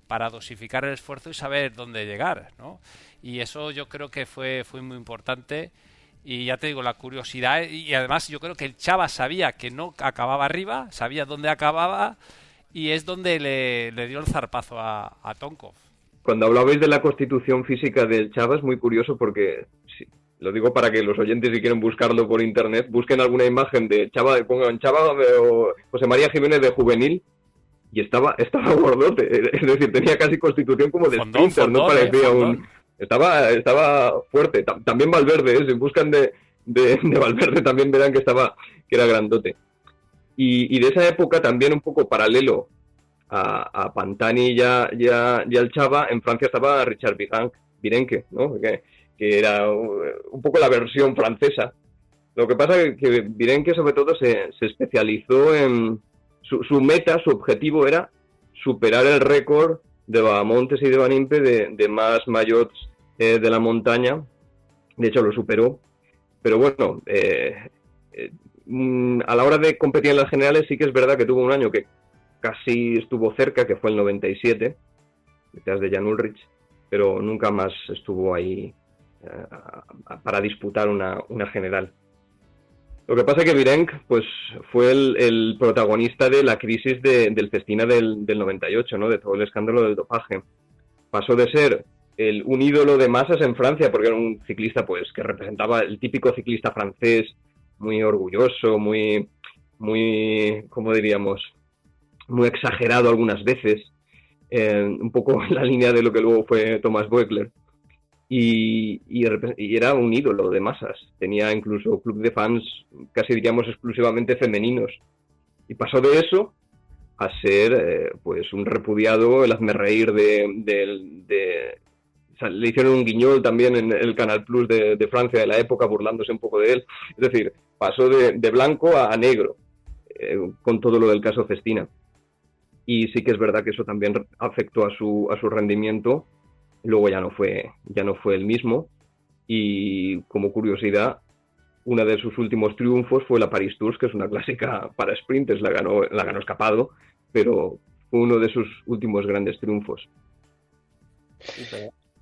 para dosificar el esfuerzo y saber dónde llegar. ¿no? Y eso yo creo que fue, fue muy importante. Y ya te digo, la curiosidad. Y además yo creo que el Chava sabía que no acababa arriba, sabía dónde acababa. Y es donde le, le dio el zarpazo a, a Tonkov. Cuando hablabais de la constitución física del Chava es muy curioso porque lo digo para que los oyentes, si quieren buscarlo por internet, busquen alguna imagen de Chava, pongan Chava o José María Jiménez de juvenil y estaba, estaba gordote. Es decir, tenía casi constitución como de sprinter, no parecía un. Estaba, estaba fuerte. También Valverde, ¿eh? si buscan de, de, Valverde también verán que estaba, que era grandote. Y, y de esa época también un poco paralelo a, a Pantani y, a, y, al Chava, en Francia estaba Richard Virenque, ¿no? que era un poco la versión francesa. Lo que pasa es que Virenque sobre todo se, especializó en... Su, meta, su objetivo era superar el récord de Bahamontes y de Banimpe de, más mayots eh, de la montaña. De hecho, lo superó. Pero bueno, eh, eh, mm, a la hora de competir en las generales sí que es verdad que tuvo un año que casi estuvo cerca, que fue el 97, detrás de Jan Ulrich, pero nunca más estuvo ahí eh, para disputar una, general. Lo que pasa es que Virenk pues, fue el, protagonista de la crisis del Festina del, 98, ¿no? de todo el escándalo del dopaje. Pasó de ser el, un ídolo de masas en Francia, porque era un ciclista pues, que representaba el típico ciclista francés, muy orgulloso, muy, muy, ¿cómo diríamos? Muy exagerado algunas veces, eh, un poco en la línea de lo que luego fue Thomas Boekler y, era un ídolo de masas. Tenía incluso club de fans casi diríamos exclusivamente femeninos. Y pasó de eso a ser eh, pues un repudiado, el hazme reír de, le hicieron un guiñol también en el Canal Plus de, Francia de la época, burlándose un poco de él. Es decir, pasó de, blanco a, negro eh, con todo lo del caso Festina. Y sí que es verdad que eso también afectó a su, a su rendimiento luego ya no fue, ya no fue el mismo. Y como curiosidad, una de sus últimos triunfos fue la Paris Tours, que es una clásica para sprinters, la ganó, la ganó escapado, pero fue uno de sus últimos grandes triunfos.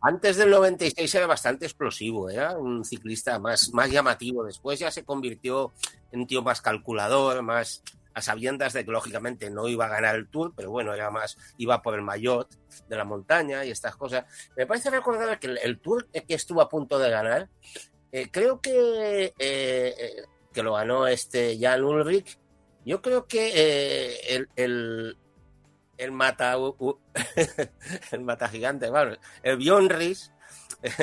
Antes del 96 era bastante explosivo, era un ciclista más, más llamativo. Después ya se convirtió en tío más calculador, más, a sabiendas de que lógicamente no iba a ganar el Tour, pero bueno, era más, iba por el maillot de la montaña y estas cosas. Me parece recordar que el, Tour que estuvo a punto de ganar, eh, creo que, eh, eh, que lo ganó este Jan Ulrich, yo creo que el, el, el, mata el mata gigante, bueno, el Bjorn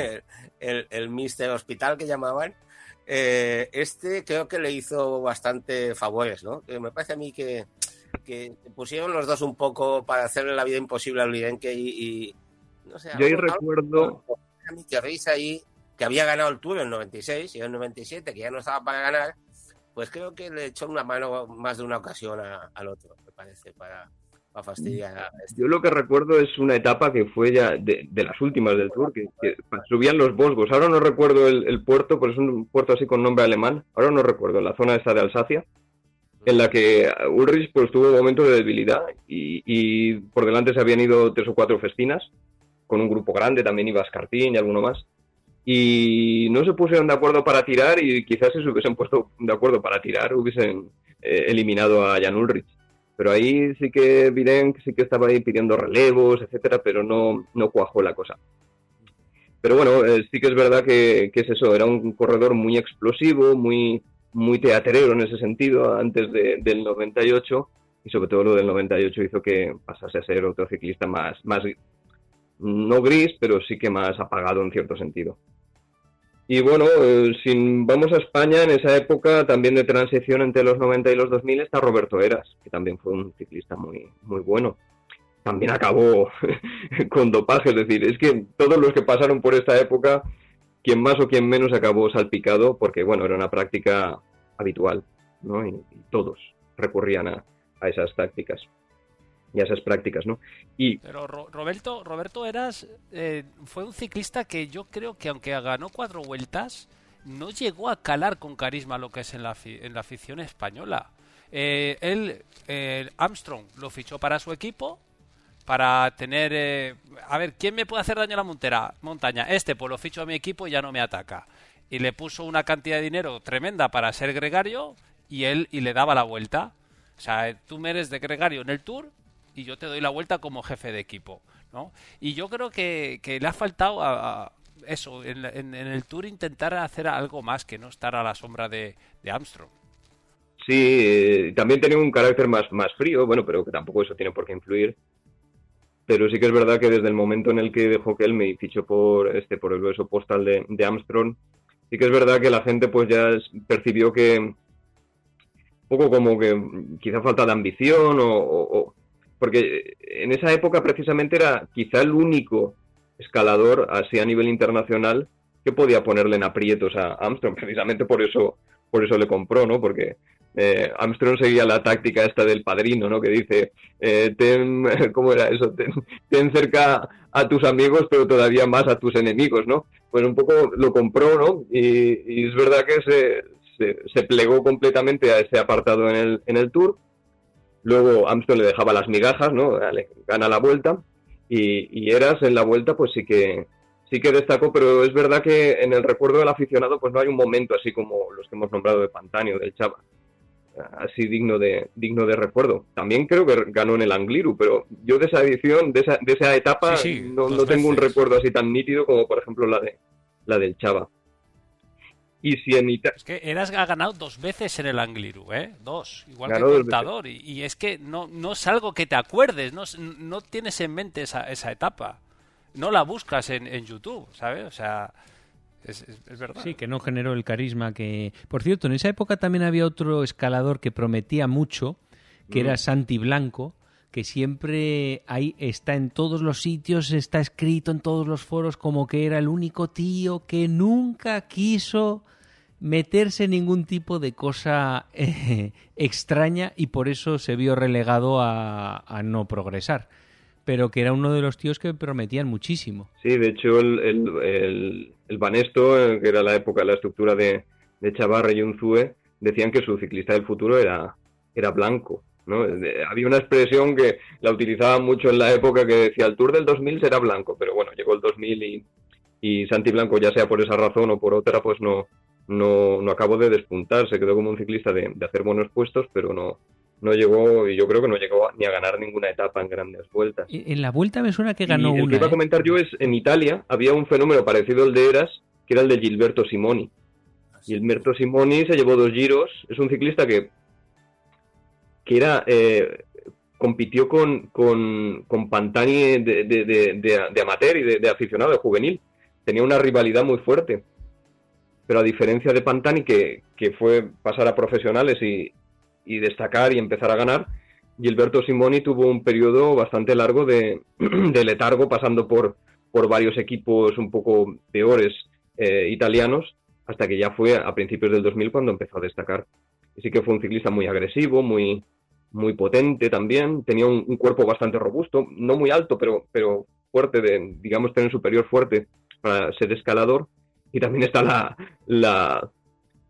el, el Mister Hospital que llamaban, eh, este creo que le hizo bastante favores, ¿no? me parece a mí que, pusieron los dos un poco para hacerle la vida imposible al Lidenke y, y, no sé. Yo ahí recuerdo... que risa ahí, que había ganado el Tour en el 96 y en el 97, que ya no estaba para ganar, pues creo que le echó una mano más de una ocasión al otro, me parece, para, fastidiar. Yo lo que recuerdo es una etapa que fue ya de, las últimas del Tour, que, subían los Bosgos. Ahora no recuerdo el, puerto, pero es un puerto así con nombre alemán. Ahora no recuerdo, la zona esta de Alsacia, en la que Ulrich pues tuvo un momento de debilidad y, por delante se habían ido tres o cuatro festinas, con un grupo grande, también iba Scarpín y alguno más. Y no se pusieron de acuerdo para tirar y quizás si se hubiesen puesto de acuerdo para tirar hubiesen eh, eliminado a Jan Ulrich pero ahí sí que Viren sí que estaba ahí pidiendo relevos, etcétera, pero no, no cuajó la cosa. Pero bueno, eh, sí que es verdad que, es eso, era un corredor muy explosivo, muy, muy teatrero en ese sentido, antes del 98, y sobre todo lo del 98 hizo que pasase a ser otro ciclista más, más no gris, pero sí que más apagado en cierto sentido. Y bueno, eh, si vamos a España, en esa época también de transición entre los 90 y los 2000 está Roberto Eras, que también fue un ciclista muy, muy bueno. También acabó con dopaje, es decir, es que todos los que pasaron por esta época, quien más o quien menos acabó salpicado, porque bueno, era una práctica habitual, ¿no? Y, todos recurrían a, a esas tácticas y a esas prácticas, ¿no? Pero Roberto Roberto Eras eh, fue un ciclista que yo creo que aunque ganó cuatro vueltas no llegó a calar con carisma lo que es en la, en la afición española. Eh, él eh, Armstrong lo fichó para su equipo para tener a ver quién me puede hacer daño a la montera, montaña este pues lo ficho a mi equipo y ya no me ataca y le puso una cantidad de dinero tremenda para ser gregario y él y le daba la vuelta o sea, tú me eres de gregario en el Tour y yo te doy la vuelta como jefe de equipo, ¿no? Y yo creo que, le ha faltado a, eso, en, el Tour intentar hacer algo más que no estar a la sombra de, Armstrong. Sí, eh, también tenía un carácter más, más frío, bueno, pero que tampoco eso tiene por qué influir. Pero sí que es verdad que desde el momento en el que dejó que él me fichó por este por el hueso postal de, Armstrong, sí que es verdad que la gente pues ya percibió que poco como que quizá falta de ambición o, porque en esa época precisamente era quizá el único escalador así a nivel internacional que podía ponerle en aprietos a Armstrong, precisamente por eso, por eso le compró, ¿no? Porque eh, Armstrong seguía la táctica esta del padrino, ¿no? Que dice, eh, ten, ¿cómo era eso? Ten, cerca a tus amigos, pero todavía más a tus enemigos, ¿no? Pues un poco lo compró, ¿no? Y, es verdad que se, se, se, plegó completamente a ese apartado en el, en el Tour Luego Armstrong le dejaba las migajas, ¿no? gana la vuelta. Y, Eras en la vuelta, pues sí que sí que destacó, pero es verdad que en el recuerdo del aficionado, pues no hay un momento así como los que hemos nombrado de Pantani o del Chava, así digno de digno de recuerdo. También creo que ganó en el Angliru, pero yo de esa edición, de esa, de esa etapa, no, no tengo un recuerdo así tan nítido como por ejemplo la de la del Chava. Y si en Italia... Es que Eras ha ganado dos veces en el Angliru, ¿eh? Dos, igual que el contador. Y, es que no, no es algo que te acuerdes, no, no tienes en mente esa, esa etapa. No la buscas en, en YouTube, ¿sabes? O sea... Es, es, verdad. Sí, que no generó el carisma que... Por cierto, en esa época también había otro escalador que prometía mucho, que era Santi Blanco, que siempre ahí está en todos los sitios, está escrito en todos los foros como que era el único tío que nunca quiso meterse en ningún tipo de cosa eh, extraña y por eso se vio relegado a, no progresar. Pero que era uno de los tíos que prometían muchísimo. Sí, de hecho, el, el, el, Banesto, eh, que era la época de la estructura de, de Chavarra y Unzue, decían que su ciclista del futuro era, era blanco. ¿no? Había una expresión que la utilizaban mucho en la época que decía el Tour del 2000 será blanco, pero bueno, llegó el 2000 y, y Santi Blanco, ya sea por esa razón o por otra, pues no, no, no acabó de despuntar, se quedó como un ciclista de, hacer buenos puestos, pero no, no llegó, y yo creo que no llegó ni a ganar ninguna etapa en grandes vueltas. En la vuelta me suena que ganó y una. que iba a ¿eh? comentar yo es, en Italia había un fenómeno parecido al de Eras, que era el de Gilberto Simoni. Gilberto Simoni se llevó dos giros, es un ciclista que, que era... Eh, compitió con, con, con Pantani de, de, de, amateur y de, aficionado, de juvenil. Tenía una rivalidad muy fuerte pero a diferencia de Pantani, que, fue pasar a profesionales y, destacar y empezar a ganar, Gilberto Simoni tuvo un periodo bastante largo de, letargo, pasando por, por varios equipos un poco peores eh, italianos, hasta que ya fue a principios del 2000 cuando empezó a destacar. Y sí que fue un ciclista muy agresivo, muy, muy potente también, tenía un, un, cuerpo bastante robusto, no muy alto, pero, pero fuerte, de, digamos, tener superior fuerte para ser escalador y también está la, la,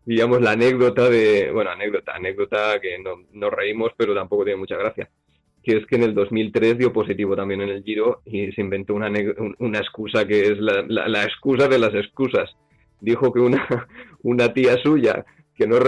digamos, la anécdota de, bueno, anécdota, anécdota que no, nos reímos, pero tampoco tiene mucha gracia, que es que en el 2003 dio positivo también en el Giro y se inventó una, una excusa que es la, la, excusa de las excusas. Dijo que una, una tía suya, que no,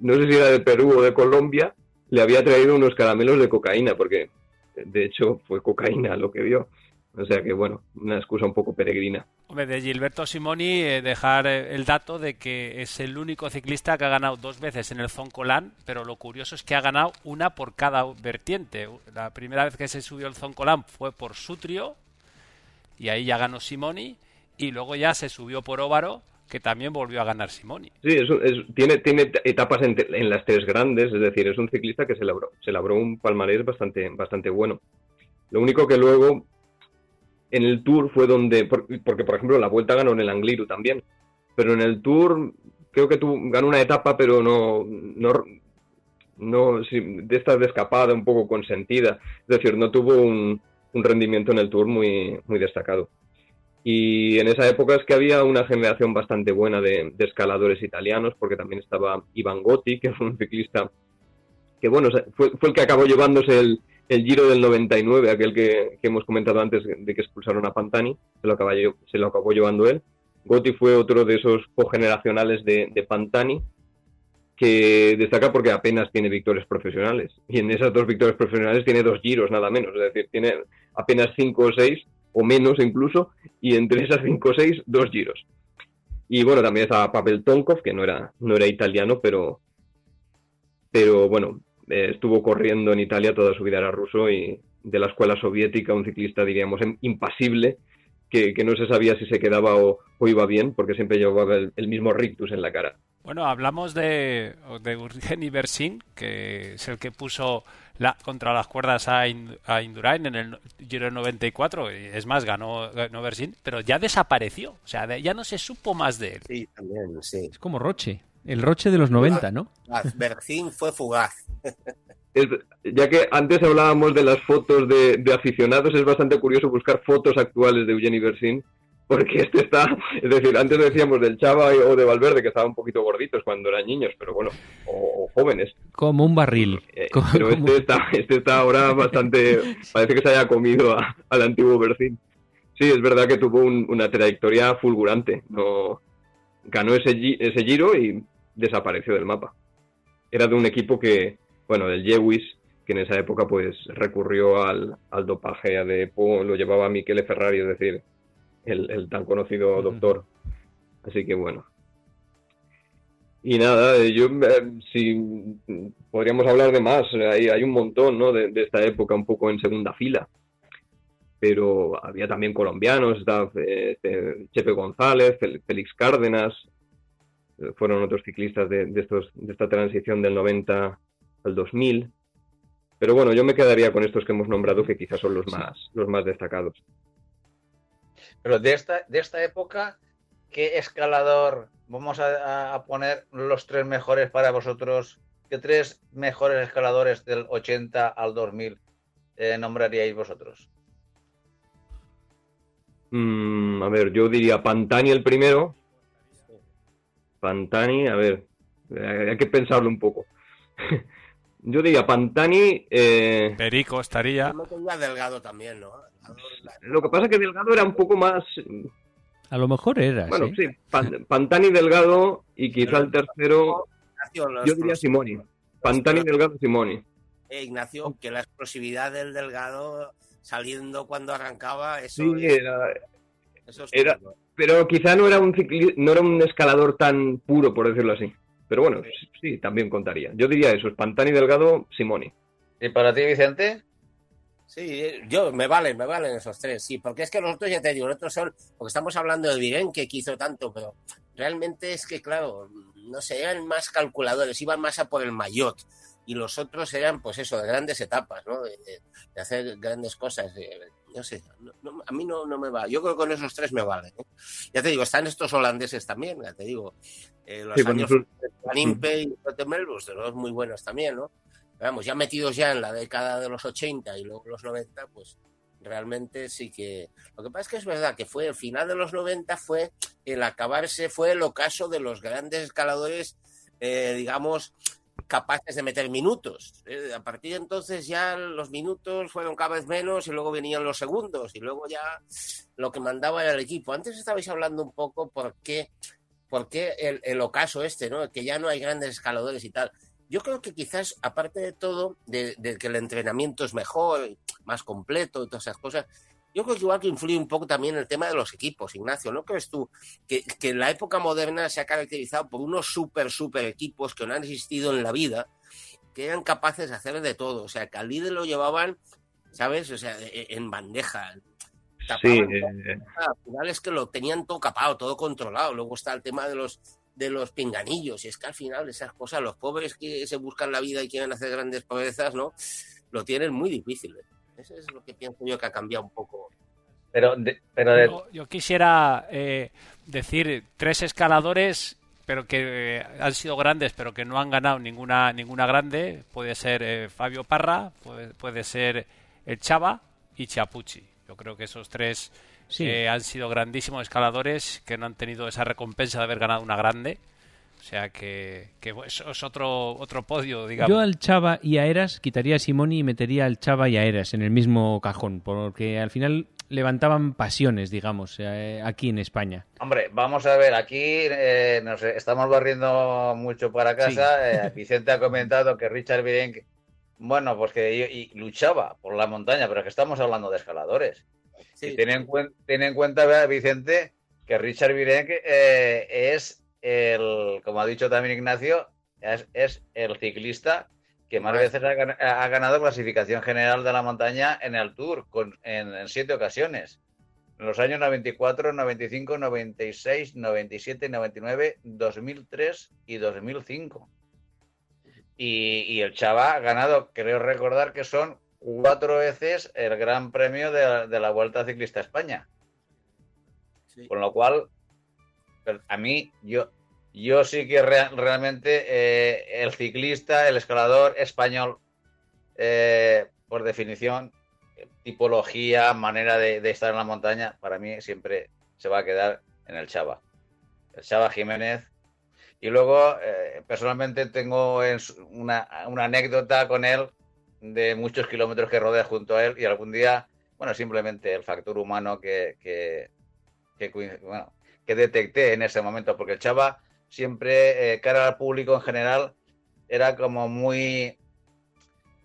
no sé si era de Perú o de Colombia, le había traído unos caramelos de cocaína, porque de hecho fue cocaína lo que dio. O sea que, bueno, una excusa un poco peregrina. Hombre, de Gilberto Simoni, eh, dejar eh, el dato de que es el único ciclista que ha ganado dos veces en el Zoncolán, pero lo curioso es que ha ganado una por cada vertiente. La primera vez que se subió el Zoncolán fue por Sutrio, y ahí ya ganó Simoni, y luego ya se subió por Óvaro, que también volvió a ganar Simoni. Sí, tiene, tiene etapas en, en, las tres grandes, es decir, es un ciclista que se labró, se labró un palmarés bastante, bastante bueno. Lo único que luego en el Tour fue donde, porque por ejemplo la Vuelta ganó en el Angliru también, pero en el Tour creo que tuvo, ganó una etapa, pero no, no, no de estas de escapada, un poco consentida, es decir, no tuvo un, rendimiento en el Tour muy, muy destacado. Y en esa época es que había una generación bastante buena de, escaladores italianos, porque también estaba Ivan Gotti, que fue un ciclista que, bueno, fue el que acabó llevándose el, el Giro del 99, aquel que, hemos comentado antes de que expulsaron a Pantani, se lo acabó, llevando él. Gotti fue otro de esos cogeneracionales de, de Pantani, que destaca porque apenas tiene victorias profesionales. Y en esas dos victorias profesionales tiene dos giros, nada menos. Es decir, tiene apenas cinco o seis, o menos incluso, y entre esas cinco o seis, dos giros. Y bueno, también estaba Pavel Tonkov, que no era, no era italiano, pero, pero bueno, eh, estuvo corriendo en Italia toda su vida, era ruso y de la escuela soviética, un ciclista, diríamos, impasible, que, no se sabía si se quedaba o, iba bien, porque siempre llevaba el, mismo rictus en la cara. Bueno, hablamos de, de Urgeni Bersin, que es el que puso la, contra las cuerdas a, Indurain en el Giro 94. Es más, ganó, ganó Bersin, pero ya desapareció. O sea, ya no se supo más de él. Sí, también, sí. Es como Roche. El Roche de los 90, ¿no? Bercín fue fugaz. ya que antes hablábamos de las fotos de, aficionados, es bastante curioso buscar fotos actuales de Eugeni Bersin, porque este está, es decir, antes decíamos del Chava o de Valverde que estaban un poquito gorditos cuando eran niños, pero bueno, o, jóvenes. Como un barril. Eh, pero este está, este está ahora bastante, parece que se haya comido al antiguo Bercín. Sí, es verdad que tuvo una trayectoria fulgurante, no ganó ese, ese giro y desapareció del mapa. Era de un equipo que, bueno, del Jewis, que en esa época pues recurrió al, al dopaje de lo llevaba Michele Ferrari, es decir, el, tan conocido doctor. Así que bueno. Y nada, yo eh, si podríamos hablar de más, hay, hay un montón ¿no? de, esta época un poco en segunda fila. Pero había también colombianos, estaba este, Chepe González, Félix Cárdenas, fueron otros ciclistas de, estos, de esta transición del 90 al 2000. Pero bueno, yo me quedaría con estos que hemos nombrado, que quizás son los más, los más destacados. Pero de esta, de esta época, ¿qué escalador vamos a, poner los tres mejores para vosotros? ¿Qué tres mejores escaladores del 80 al 2000 eh, nombraríais vosotros? Mm, a ver, yo diría Pantani el primero, Pantani, a ver, hay que pensarlo un poco. Yo diría Pantani. Eh... Perico estaría. Delgado también, ¿no? Lo que pasa es que Delgado era un poco más. A lo mejor era. Bueno, sí, Pantani Delgado y quizá el tercero. yo diría Simoni. Pantani Delgado Simoni. Eh, Ignacio, que la explosividad del Delgado saliendo cuando arrancaba, eso. Sí, era. Eso es era, pero quizá no era un no era un escalador tan puro, por decirlo así. Pero bueno, sí, también contaría. Yo diría eso, Pantani Delgado, Simoni. ¿Y para ti, Vicente? Sí, yo me valen, me valen esos tres, sí, porque es que los otros ya te digo, los otros son, porque estamos hablando de Viren que hizo tanto, pero realmente es que, claro, no sé, eran más calculadores, iban más a por el maillot, y los otros eran, pues eso, de grandes etapas, ¿no? De, hacer grandes cosas. no sé, a mí no, no me va. Yo creo que con esos tres me valen. ¿eh? Ya te digo, están estos holandeses también, ya te digo. Eh, los años Impe y Melbus, de los muy buenos también, ¿no? vamos, ya metidos ya en la década de los 80 y luego los 90, pues realmente sí que... Lo que pasa es que es verdad que fue el final de los 90, fue el acabarse, fue el ocaso de los grandes escaladores, eh, digamos, capaces de meter minutos. Eh, a partir de entonces ya los minutos fueron cada vez menos y luego venían los segundos y luego ya lo que mandaba era el equipo. Antes estabais hablando un poco por qué, qué el, ocaso este, ¿no? Que ya no hay grandes escaladores y tal. Yo creo que quizás, aparte de todo, de, de que el entrenamiento es mejor, más completo y todas esas cosas, yo creo que igual que influye un poco también el tema de los equipos, Ignacio. ¿No crees tú que, que la época moderna se ha caracterizado por unos súper, súper equipos que no han existido en la vida, que eran capaces de hacer de todo? O sea, que al líder lo llevaban, ¿sabes? O sea, e, en bandeja. Sí, eh, al final es que lo tenían todo capado, todo controlado. Luego está el tema de los de los pinganillos. Y es que al final esas cosas, los pobres que se buscan la vida y quieren hacer grandes pobrezas, ¿no? Lo tienen muy difícil. ¿eh? Eso es lo que pienso yo que ha cambiado un poco. Pero, de- pero de- Yo, yo quisiera eh, decir tres escaladores, pero que eh, han sido grandes, pero que no han ganado ninguna ninguna grande. Puede ser eh, Fabio Parra, puede, puede ser el Chava y Chapucci. Yo creo que esos tres Sí. eh, han sido grandísimos escaladores que no han tenido esa recompensa de haber ganado una grande. O sea que, que eso es otro otro podio, digamos. Yo al Chava y a Eras quitaría a Simoni y metería al Chava y a Eras en el mismo cajón, porque al final levantaban pasiones, digamos, eh, aquí en España. Hombre, vamos a ver, aquí eh, nos estamos barriendo mucho para casa. Eh, Vicente ha comentado que Richard Virenque, bueno, pues que y- y luchaba por la montaña, pero que estamos hablando de escaladores. Sí, Y ten en, cuen- ten en cuenta, Vicente, que Richard Virenque eh, es el, como ha dicho también Ignacio, es, es el ciclista que más veces ha, gan- ha ganado clasificación general de la montaña en el Tour, con, en, en siete ocasiones. En los años 94, 95, 96, 97, 99, 2003 y 2005. Y, y el Chava ha ganado, creo recordar que son cuatro veces el Gran Premio de, de la Vuelta Ciclista a España. sí. Con lo cual, a mí, yo, yo sí que rea- realmente eh, el ciclista, el escalador español, eh, por definición, tipología, manera de, estar en la montaña, para mí siempre se va a quedar en el Chava. El Chava Jiménez. Y luego, eh, personalmente, tengo una, una anécdota con él de muchos kilómetros que rodea junto a él y algún día, bueno, simplemente el factor humano que, que, que, bueno, que detecté en ese momento, porque el Chava siempre, eh, cara al público en general, era como muy,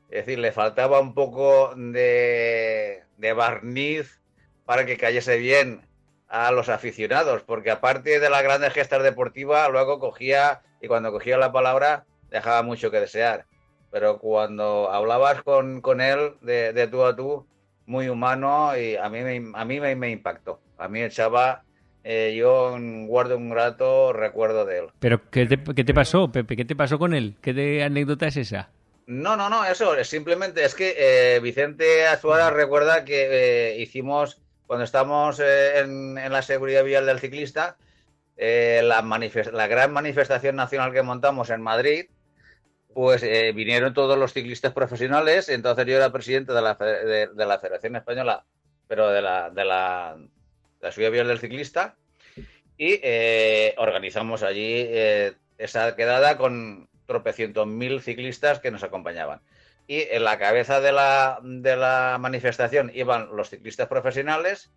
es decir, le faltaba un poco de, de barniz para que cayese bien a los aficionados, porque aparte de las grandes gestas deportivas, luego cogía, y cuando cogía la palabra, dejaba mucho que desear. Pero cuando hablabas con, con él de, de tú a tú, muy humano, y a mí me, a mí me, me impactó. A mí el Chava, eh, yo guardo un grato recuerdo de él. Pero ¿qué te, qué te pasó, Pepe? ¿Qué te pasó con él? ¿Qué de anécdota es esa? No, no, no, eso es simplemente es que eh, Vicente Azuara recuerda que eh, hicimos, cuando estamos eh, en, en la seguridad vial del ciclista, la, la gran manifestación nacional que montamos en Madrid, pues vinieron todos los ciclistas profesionales, entonces yo era presidente de la, de, de la Federación Española, pero de la, de la, la seguridad vial del ciclista, y eh, organizamos allí eh, esa quedada con tropecientos mil ciclistas que nos acompañaban. Y en la cabeza de la, de la manifestación iban los ciclistas profesionales,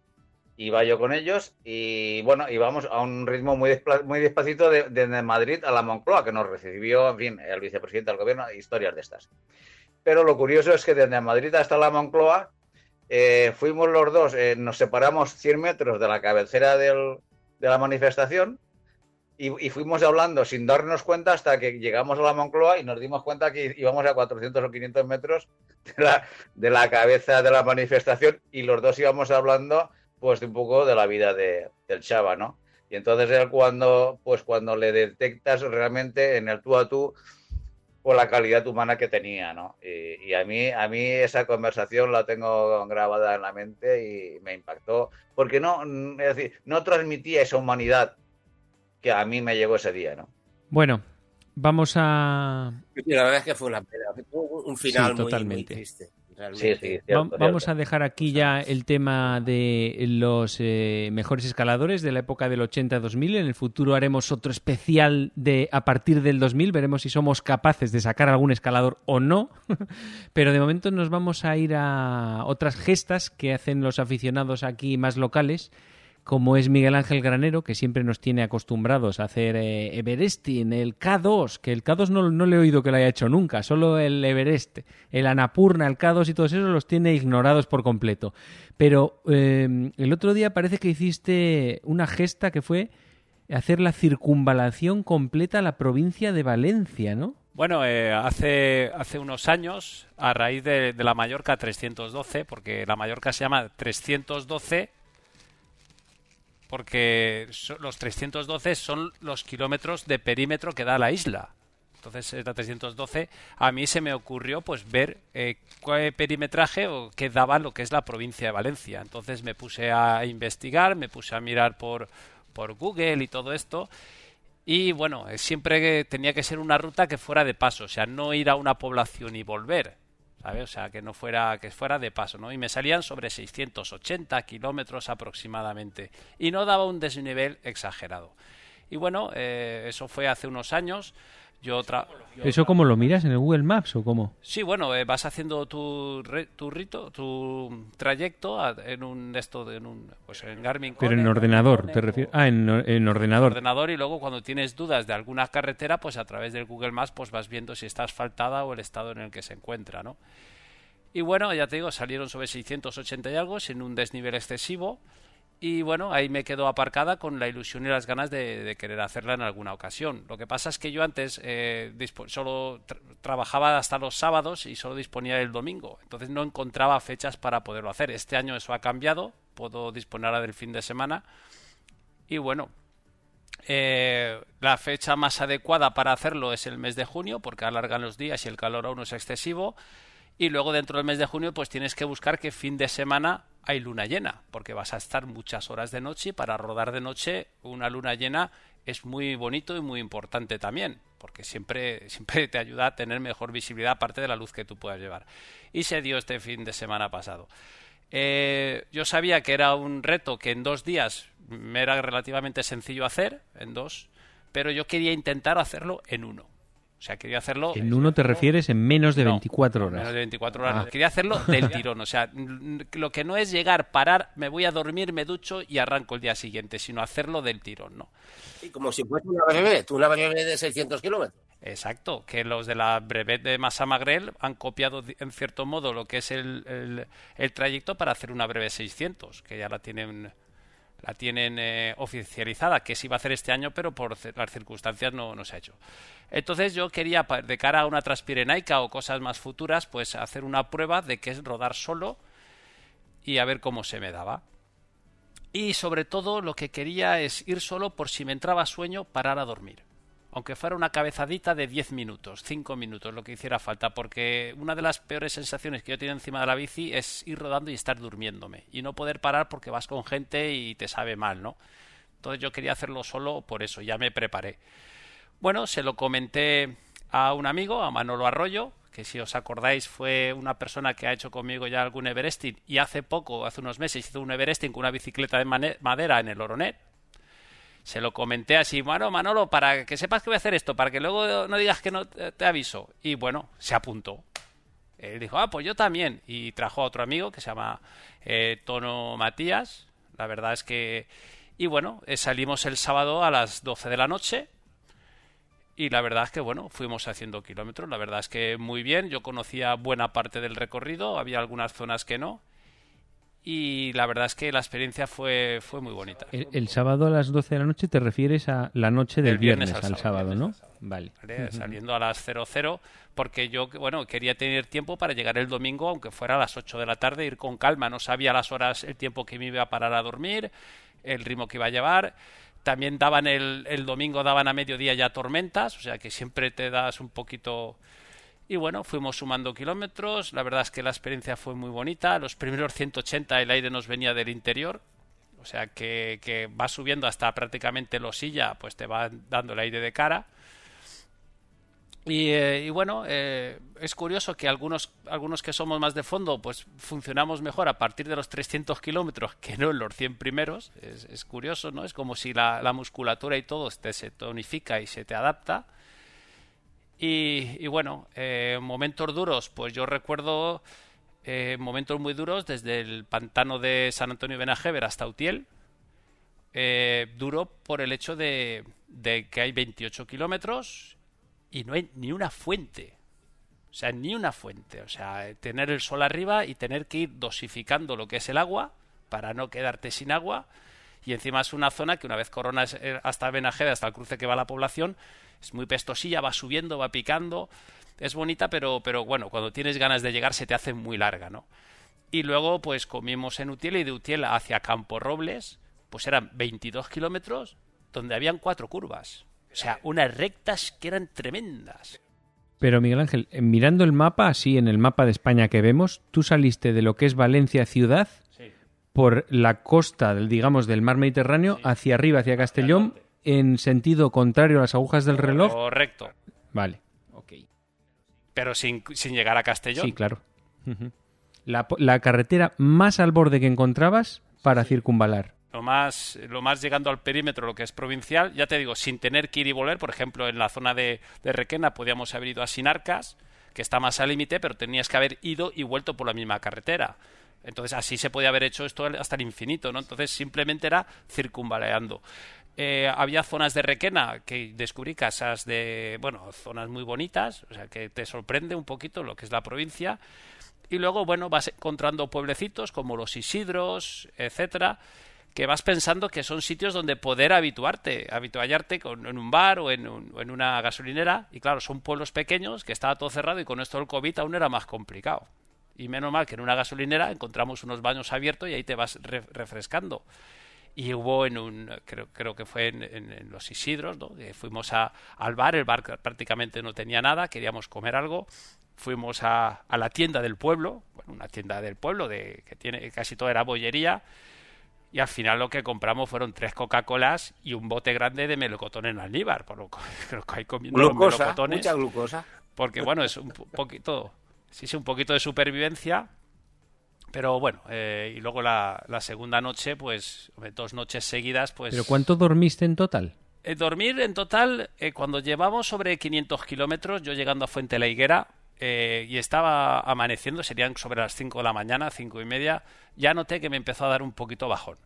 iba yo con ellos y bueno, íbamos a un ritmo muy, muy despacito de- Madrid a la Moncloa, que nos recibió, en fin, el vicepresidente del gobierno, historias de estas. Pero lo curioso es que desde Madrid hasta la Moncloa eh, fuimos los dos, eh, nos separamos 100 metros de la cabecera del- de la manifestación y, y fuimos hablando sin darnos cuenta hasta que llegamos a la Moncloa y nos dimos cuenta que íbamos a 400 o 500 metros de la, de la cabeza de la manifestación y los dos íbamos hablando pues un poco de la vida de, del Chava, ¿no? Y entonces él cuando, pues cuando le detectas realmente en el tú a tú, por la calidad humana que tenía, ¿no? Y, y a mí, a mí esa conversación la tengo grabada en la mente y me impactó, porque no, mm, es decir, no transmitía esa humanidad que a mí me llegó ese día, ¿no? Bueno, vamos a... La verdad es que fue una pena. Fue un final Sí, muy- muy, totalmente. triste. Sí, Realmente. sí, Va- cierto, vamos cierto. a dejar aquí ya el tema de los eh, mejores escaladores de la época del 80-2000. En el futuro haremos otro especial de a partir del 2000. Veremos si somos capaces de sacar algún escalador o no. Pero de momento nos vamos a ir a otras gestas que hacen los aficionados aquí más locales como es Miguel Ángel Granero, que siempre nos tiene acostumbrados a hacer eh, Everesting, el K2, que el K2 no, no le he oído que lo haya hecho nunca, solo el Everest, el Anapurna, el K2 y todos esos los tiene ignorados por completo. Pero eh, el otro día parece que hiciste una gesta que fue hacer la circunvalación completa a la provincia de Valencia, ¿no? Bueno, eh, hace, hace unos años, a raíz de, de la Mallorca 312, porque la Mallorca se llama 312 porque los 312 son los kilómetros de perímetro que da la isla. Entonces, la 312, a mí se me ocurrió pues ver eh, qué perimetraje o qué daba lo que es la provincia de Valencia. Entonces me puse a investigar, me puse a mirar por, por Google y todo esto. Y bueno, eh, siempre tenía que ser una ruta que fuera de paso, o sea, no ir a una población y volver, O sea, que no fuera, que fuera de paso, ¿no? Y me salían sobre 680 kilómetros aproximadamente. Y no daba un desnivel exagerado. Y bueno, eh, eso fue hace unos años. Yo otra ¿Eso cómo lo miras? ¿En el Google Maps o cómo? Sí, bueno, eh, vas haciendo tu, tu rito, tu trayecto en un esto en un pues en Garmin. Pero en, ordenador, te refieres. Ah, en, en ordenador. En ordenador y luego cuando tienes dudas de alguna carretera, pues a través del Google Maps pues vas viendo si está asfaltada o el estado en el que se encuentra, ¿no? Y bueno, ya te digo, salieron sobre 680 y algo, sin un desnivel excesivo. Y bueno, ahí me quedo aparcada con la ilusión y las ganas de, querer hacerla en alguna ocasión. Lo que pasa es que yo antes eh, solo trabajaba hasta los sábados y solo disponía del domingo. Entonces no encontraba fechas para poderlo hacer. Este año eso ha cambiado. Puedo disponer del fin de semana. Y bueno, eh, la fecha más adecuada para hacerlo es el mes de junio porque alargan los días y el calor aún es excesivo. Y luego dentro del mes de junio pues tienes que buscar qué fin de semana hay luna llena, porque vas a estar muchas horas de noche y para rodar de noche una luna llena es muy bonito y muy importante también, porque siempre, siempre te ayuda a tener mejor visibilidad aparte de la luz que tú puedas llevar. Y se dio este fin de semana pasado. Eh, yo sabía que era un reto que en dos días me era relativamente sencillo hacer, en dos, pero yo quería intentar hacerlo en uno. O sea, quería hacerlo... En uno te refieres en menos de 24 horas. Menos de 24 horas. Ah. Quería hacerlo del tirón. O sea, lo que no es llegar, parar, me voy a dormir, me ducho y arranco el día siguiente, sino hacerlo del tirón, ¿no? Y como si fuese una brevet, una brevet de 600 kilómetros. Exacto, que los de la brevet de Magrel han copiado en cierto modo lo que es el, el, el trayecto para hacer una brevet 600, que ya la tienen la tienen eh, oficializada, que se iba a hacer este año, pero por las circunstancias no, no, se ha hecho. Entonces yo quería, de cara a una transpirenaica o cosas más futuras, pues hacer una prueba de que es rodar solo y a ver cómo se me daba. Y sobre todo lo que quería es ir solo por si me entraba sueño, parar a dormir aunque fuera una cabezadita de 10 minutos, 5 minutos, lo que hiciera falta, porque una de las peores sensaciones que yo tengo encima de la bici es ir rodando y estar durmiéndome y no poder parar porque vas con gente y te sabe mal, ¿no? Entonces yo quería hacerlo solo por eso, ya me preparé. Bueno, se lo comenté a un amigo, a Manolo Arroyo, que si os acordáis fue una persona que ha hecho conmigo ya algún Everesting y hace poco, hace unos meses, hizo un Everesting con una bicicleta de madera en el Oronet, se lo comenté así, bueno, Manolo, para que sepas que voy a hacer esto, para que luego no digas que no te aviso. Y bueno, se apuntó. Él dijo, ah, pues yo también. Y trajo a otro amigo que se llama eh, Tono Matías. La verdad es que... Y bueno, eh, salimos el sábado a las 12 de la noche. Y la verdad es que, bueno, fuimos haciendo kilómetros. La verdad es que muy bien. Yo conocía buena parte del recorrido. Había algunas zonas que no y la verdad es que la experiencia fue, fue muy bonita. El, sábado a las 12 de la noche te refieres a la noche del viernes, al, sábado, ¿no? Vale. Saliendo a las 00, porque yo, bueno, quería tener tiempo para llegar el domingo, aunque fuera a las 8 de la tarde, ir con calma. No sabía las horas, el tiempo que me iba a parar a dormir, el ritmo que iba a llevar. También daban el, el domingo, daban a mediodía ya tormentas, o sea que siempre te das un poquito y bueno, fuimos sumando kilómetros, la verdad es que la experiencia fue muy bonita, los primeros 180 el aire nos venía del interior, o sea que, que va subiendo hasta prácticamente Losilla, pues te va dando el aire de cara. Y, eh, bueno, eh, es curioso que algunos, algunos que somos más de fondo, pues funcionamos mejor a partir de los 300 kilómetros que no en los 100 primeros. Es, curioso, ¿no? Es como si la, la musculatura y todo se tonifica y se te adapta. Y, bueno, eh, momentos duros, pues yo recuerdo eh, momentos muy duros desde el pantano de San Antonio Benajever hasta Utiel. Eh, duro por el hecho de, que hay 28 kilómetros y no hay ni una fuente. O sea, ni una fuente. O sea, tener el sol arriba y tener que ir dosificando lo que es el agua para no quedarte sin agua. Y encima es una zona que una vez coronas hasta Benajever, hasta el cruce que va la población, es muy pestosilla, va subiendo, va picando, es bonita, pero, pero bueno, cuando tienes ganas de llegar se te hace muy larga, ¿no? Y luego pues comimos en Utiel y de Utiel hacia Campo Robles, pues eran 22 kilómetros donde habían cuatro curvas. O sea, unas rectas que eran tremendas. Pero Miguel Ángel, mirando el mapa, así en el mapa de España que vemos, tú saliste de lo que es Valencia ciudad por la costa, del, digamos, del mar Mediterráneo hacia arriba, hacia Castellón, en sentido contrario a las agujas del reloj. Correcto. Vale. Ok. Pero sin, sin llegar a Castellón. Sí, claro. La, la carretera más al borde que encontrabas para circunvalar. Lo más, lo más llegando al perímetro, lo que es provincial, ya te digo, sin tener que ir y volver, por ejemplo, en la zona de, de Requena podíamos haber ido a Sinarcas, que está más al límite, pero tenías que haber ido y vuelto por la misma carretera. Entonces así se podía haber hecho esto hasta el infinito, ¿no? Entonces simplemente era circunvaleando. Eh, había zonas de Requena que descubrí casas de, bueno, zonas muy bonitas, o sea que te sorprende un poquito lo que es la provincia. Y luego, bueno, vas encontrando pueblecitos como los Isidros, etcétera, que vas pensando que son sitios donde poder habituarte, habituallarte con, en un bar o en, un- una gasolinera. Y claro, son pueblos pequeños que estaba todo cerrado y con esto del COVID aún era más complicado. Y menos mal que en una gasolinera encontramos unos baños abiertos y ahí te vas re- refrescando. Y hubo en un, creo, creo que fue en, en- en los Isidros, ¿no? Que fuimos a- al bar, el bar prácticamente no tenía nada, queríamos comer algo. Fuimos a, a la tienda del pueblo, bueno, una tienda del pueblo de, que tiene casi toda era bollería. Y al final lo que compramos fueron tres Coca-Colas y un bote grande de melocotón en almíbar. Por lo que creo que hay comiendo Glucosa, melocotones. mucha glucosa. Porque bueno, es un po- poquito, sí, sí, un poquito de supervivencia. Pero bueno, eh, y luego la, la segunda noche, pues dos noches seguidas, pues... ¿Pero cuánto dormiste en total? Eh, dormir en total, eh, cuando llevamos sobre 500 kilómetros, yo llegando a Fuente la Higuera eh, y estaba amaneciendo, serían sobre las 5 de la mañana, 5 y media, ya noté que me empezó a dar un poquito bajón.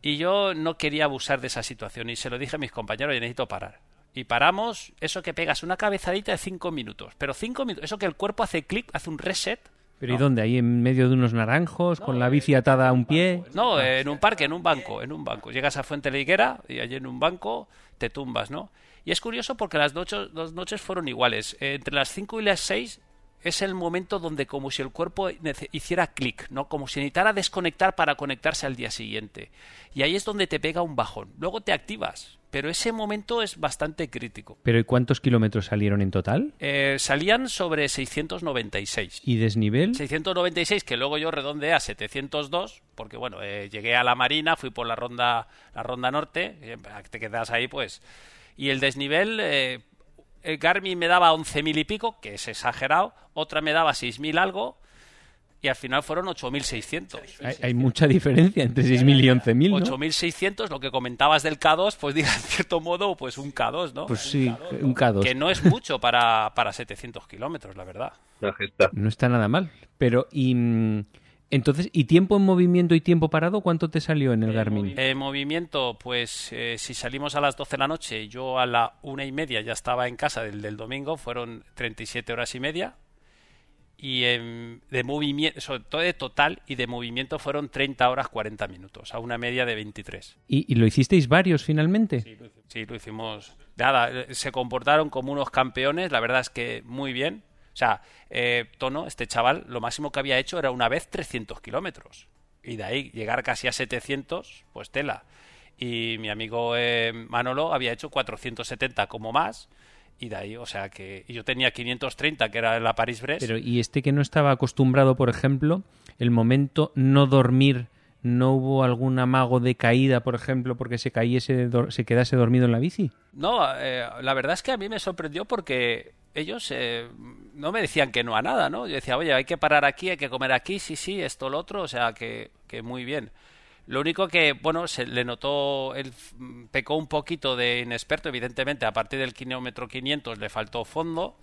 Y yo no quería abusar de esa situación y se lo dije a mis compañeros, yo necesito parar. Y paramos, eso que pegas una cabezadita de 5 minutos, pero 5 minutos, eso que el cuerpo hace clic, hace un reset. ¿Pero y dónde? ¿Ahí en medio de unos naranjos, con la bici atada a un pie? No, eh, en un parque, en un banco, en un banco. Llegas a Fuente la Higuera y allí en un banco te tumbas, ¿no? Y es curioso porque las noches, las noches fueron iguales. Eh, entre las 5 y las 6 es el momento donde como si el cuerpo hiciera clic, ¿no? Como si necesitara desconectar para conectarse al día siguiente. Y ahí es donde te pega un bajón. Luego te activas, pero ese momento es bastante crítico. ¿Pero y cuántos kilómetros salieron en total? Eh, salían sobre 696. ¿Y desnivel? 696 que luego yo redondeé a 702 porque bueno eh, llegué a la marina fui por la ronda la ronda norte eh, te quedas ahí pues y el desnivel eh, el Garmin me daba 11.000 y pico que es exagerado otra me daba 6.000 algo y al final fueron 8.600 Hay, hay mucha diferencia entre 6.000 y 11.000, ¿no? 8.600 lo que comentabas del K2 pues diga en cierto modo pues un K2 ¿no? Pues sí, un K2. que no es mucho para, para 700 kilómetros la verdad. No está nada mal. Pero, y. mm, Entonces, ¿y tiempo en movimiento y tiempo parado? ¿Cuánto te salió en el Garmin? Eh, movimiento, pues eh, si salimos a las 12 de la noche y yo a la una y media ya estaba en casa del, del domingo, fueron 37 horas y media. Y em, de movimiento, sobre todo de total y de movimiento fueron 30 horas 40 minutos, a una media de 23. ¿Y, y lo hicisteis varios finalmente? Sí, lo hicimos. Nada, se comportaron como unos campeones, la verdad es que muy bien. O sea, eh, Tono, este chaval, lo máximo que había hecho era una vez 300 kilómetros. Y de ahí llegar casi a 700, pues tela. Y mi amigo eh, Manolo había hecho 470 como más. Y de ahí, o sea que yo tenía 530, que era la París-Brest. Pero, ¿y este que no estaba acostumbrado, por ejemplo, el momento no dormir, no hubo algún amago de caída, por ejemplo, porque se cayese, se quedase dormido en la bici? No, eh, la verdad es que a mí me sorprendió porque ellos eh, no me decían que no a nada, ¿no? Yo decía, oye, hay que parar aquí, hay que comer aquí, sí, sí, esto, lo otro, o sea, que, que muy bien. Lo único que, bueno, se le notó, él mm, pecó un poquito de inexperto, evidentemente, a partir del kilómetro 500 le faltó fondo.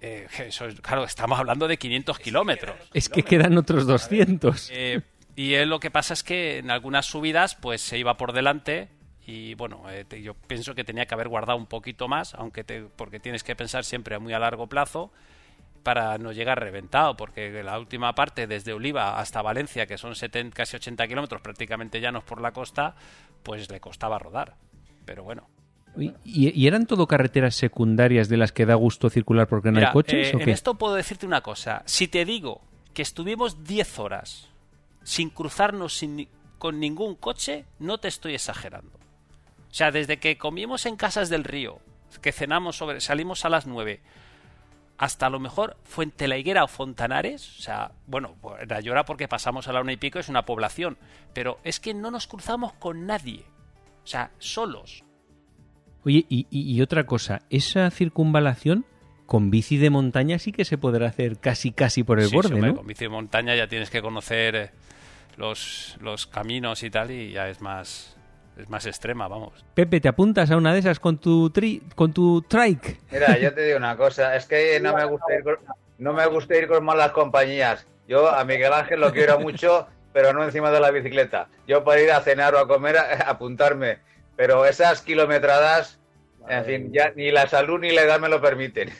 Eh, eso es- claro, estamos hablando de 500 kilómetros. Es que quedan otros 200. Eh, y él lo que pasa es que en algunas subidas pues se iba por delante y bueno, eh, te- yo pienso que tenía que haber guardado un poquito más, aunque te, porque tienes que pensar siempre a muy a largo plazo para no llegar reventado, porque la última parte desde Oliva hasta Valencia, que son 70, casi 80 kilómetros prácticamente llanos por la costa, pues le costaba rodar. Pero bueno. ¿Y, y eran todo carreteras secundarias de las que da gusto circular porque no Mira, hay coches? eh, ¿o en qué? esto puedo decirte una cosa. Si te digo que estuvimos 10 horas sin cruzarnos sin con ningún coche, no te estoy exagerando. O sea, desde que comimos en Casas del Río, que cenamos sobre, salimos a las 9, hasta a lo mejor Fuente la Higuera o Fontanares, o sea, bueno, la llora porque pasamos a la una y pico, es una población, pero es que no nos cruzamos con nadie, o sea, solos. Oye, y, y otra cosa, esa circunvalación con bici de montaña sí que se podrá hacer casi casi por el Sí, borde, sí, hombre, ¿no? Con bici de montaña ya tienes que conocer eh, los, los caminos y tal y ya es más, es más extrema, vamos. Pepe, ¿te apuntas a una de esas con tu tri con tu trike? Mira, yo te digo una cosa, es que no me gusta ir con, no me gusta ir con malas compañías. Yo a Miguel Ángel lo quiero mucho, pero no encima de la bicicleta. Yo para ir a cenar o a comer, a- apuntarme. Pero esas kilometradas, en fin, ya ni la salud ni la edad me lo permiten.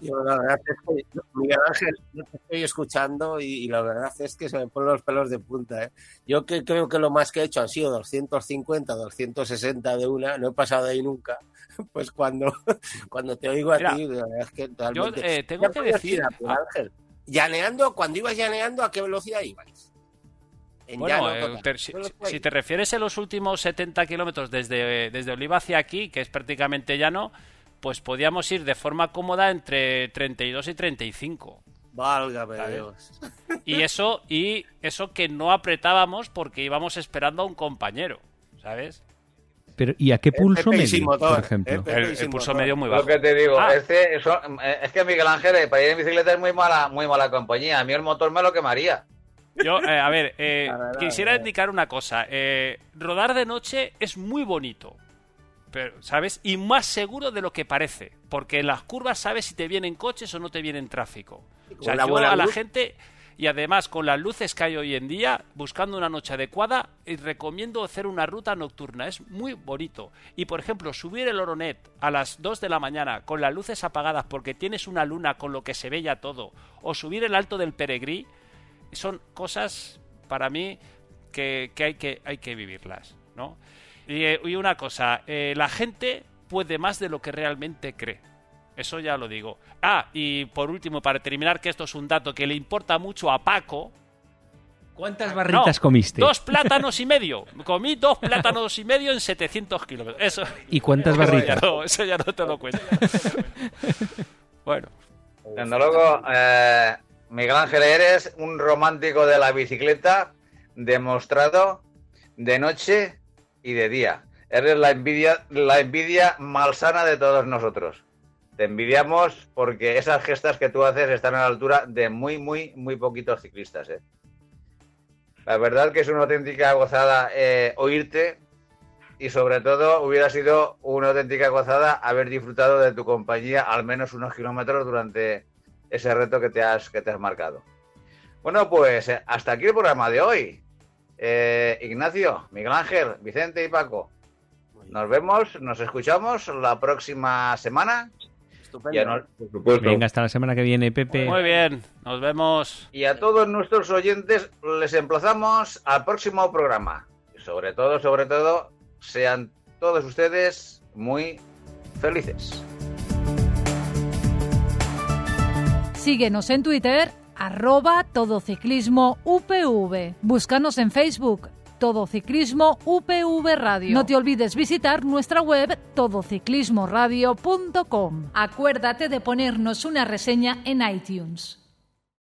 Yo la verdad es que, Miguel Ángel, yo te estoy escuchando y, y la verdad es que se me ponen los pelos de punta. ¿eh? Yo que, creo que lo más que he hecho han sido 250, 260 de una, no he pasado de ahí nunca. Pues cuando, cuando te oigo a Mira, ti, la verdad es que realmente... Yo eh, tengo que decir... ir a Miguel Ángel. Llaneando, cuando ibas llaneando, ¿a qué velocidad ibais? En Bueno, llano eh, te- si, ¿Qué velocidad si te refieres a los últimos 70 kilómetros desde, desde Oliva hacia aquí, que es prácticamente llano, pues podíamos ir de forma cómoda entre 32 y 35. Válgame ¿Sabes? Dios. Y eso, y eso que no apretábamos porque íbamos esperando a un compañero, ¿sabes? Pero ¿y a qué pulso medio, motor, por ejemplo? El, pulso motor. medio muy bajo. Lo que te digo, Ah. este, eso- eh, es que Miguel Ángel, para ir en bicicleta es muy mala, muy mala compañía. A mí el motor me lo quemaría. Yo, eh, a ver, eh, quisiera indicar una cosa. eh, rodar de noche es muy bonito, pero, ¿sabes? Y más seguro de lo que parece, porque en las curvas sabes si te vienen coches o no te vienen tráfico. O sea, la yo a la luz. gente, y además con las luces que hay hoy en día, buscando una noche adecuada, y recomiendo hacer una ruta nocturna. Es muy bonito. Y, por ejemplo, subir el Oronet a las 2 de la mañana con las luces apagadas porque tienes una luna con lo que se ve ya todo, o subir el Alto del Peregrí, son cosas para mí que, que hay que hay que vivirlas, ¿no? Y, eh, y una cosa, eh, la gente puede más de lo que realmente cree. Eso ya lo digo. Ah, y por último, para terminar, que esto es un dato que le importa mucho a Paco. ¿Cuántas barritas No, comiste? Dos plátanos y medio. Comí dos plátanos y medio en 700 kilómetros. Eso, ¿Y cuántas eso ya barritas? no, eso ya no te lo cuento. bueno, Desde luego, eh, Miguel Ángel, eres un romántico de la bicicleta demostrado de noche y de día. Eres la envidia, la envidia malsana de todos nosotros. Te envidiamos porque esas gestas que tú haces están a la altura de muy, muy, muy poquitos ciclistas. ¿eh? La verdad que es una auténtica gozada eh, oírte y sobre todo hubiera sido una auténtica gozada haber disfrutado de tu compañía al menos unos kilómetros durante ese reto que te has, que te has marcado. Bueno, pues eh, hasta aquí el programa de hoy. Eh, Ignacio, Miguel Ángel, Vicente y Paco. Nos vemos, nos escuchamos la próxima semana. Estupendo. Y a, no- Por supuesto. Venga, hasta la semana que viene, Pepe. muy bien. Nos vemos. y a todos nuestros oyentes les emplazamos al próximo programa. Y sobre todo, sobre todo, sean todos ustedes muy felices. Síguenos en Twitter, arroba todociclismo UPV. Búscanos en Facebook, Todo Ciclismo UPV Radio. No te olvides visitar nuestra web todociclismoradio.com. Acuérdate de ponernos una reseña en iTunes.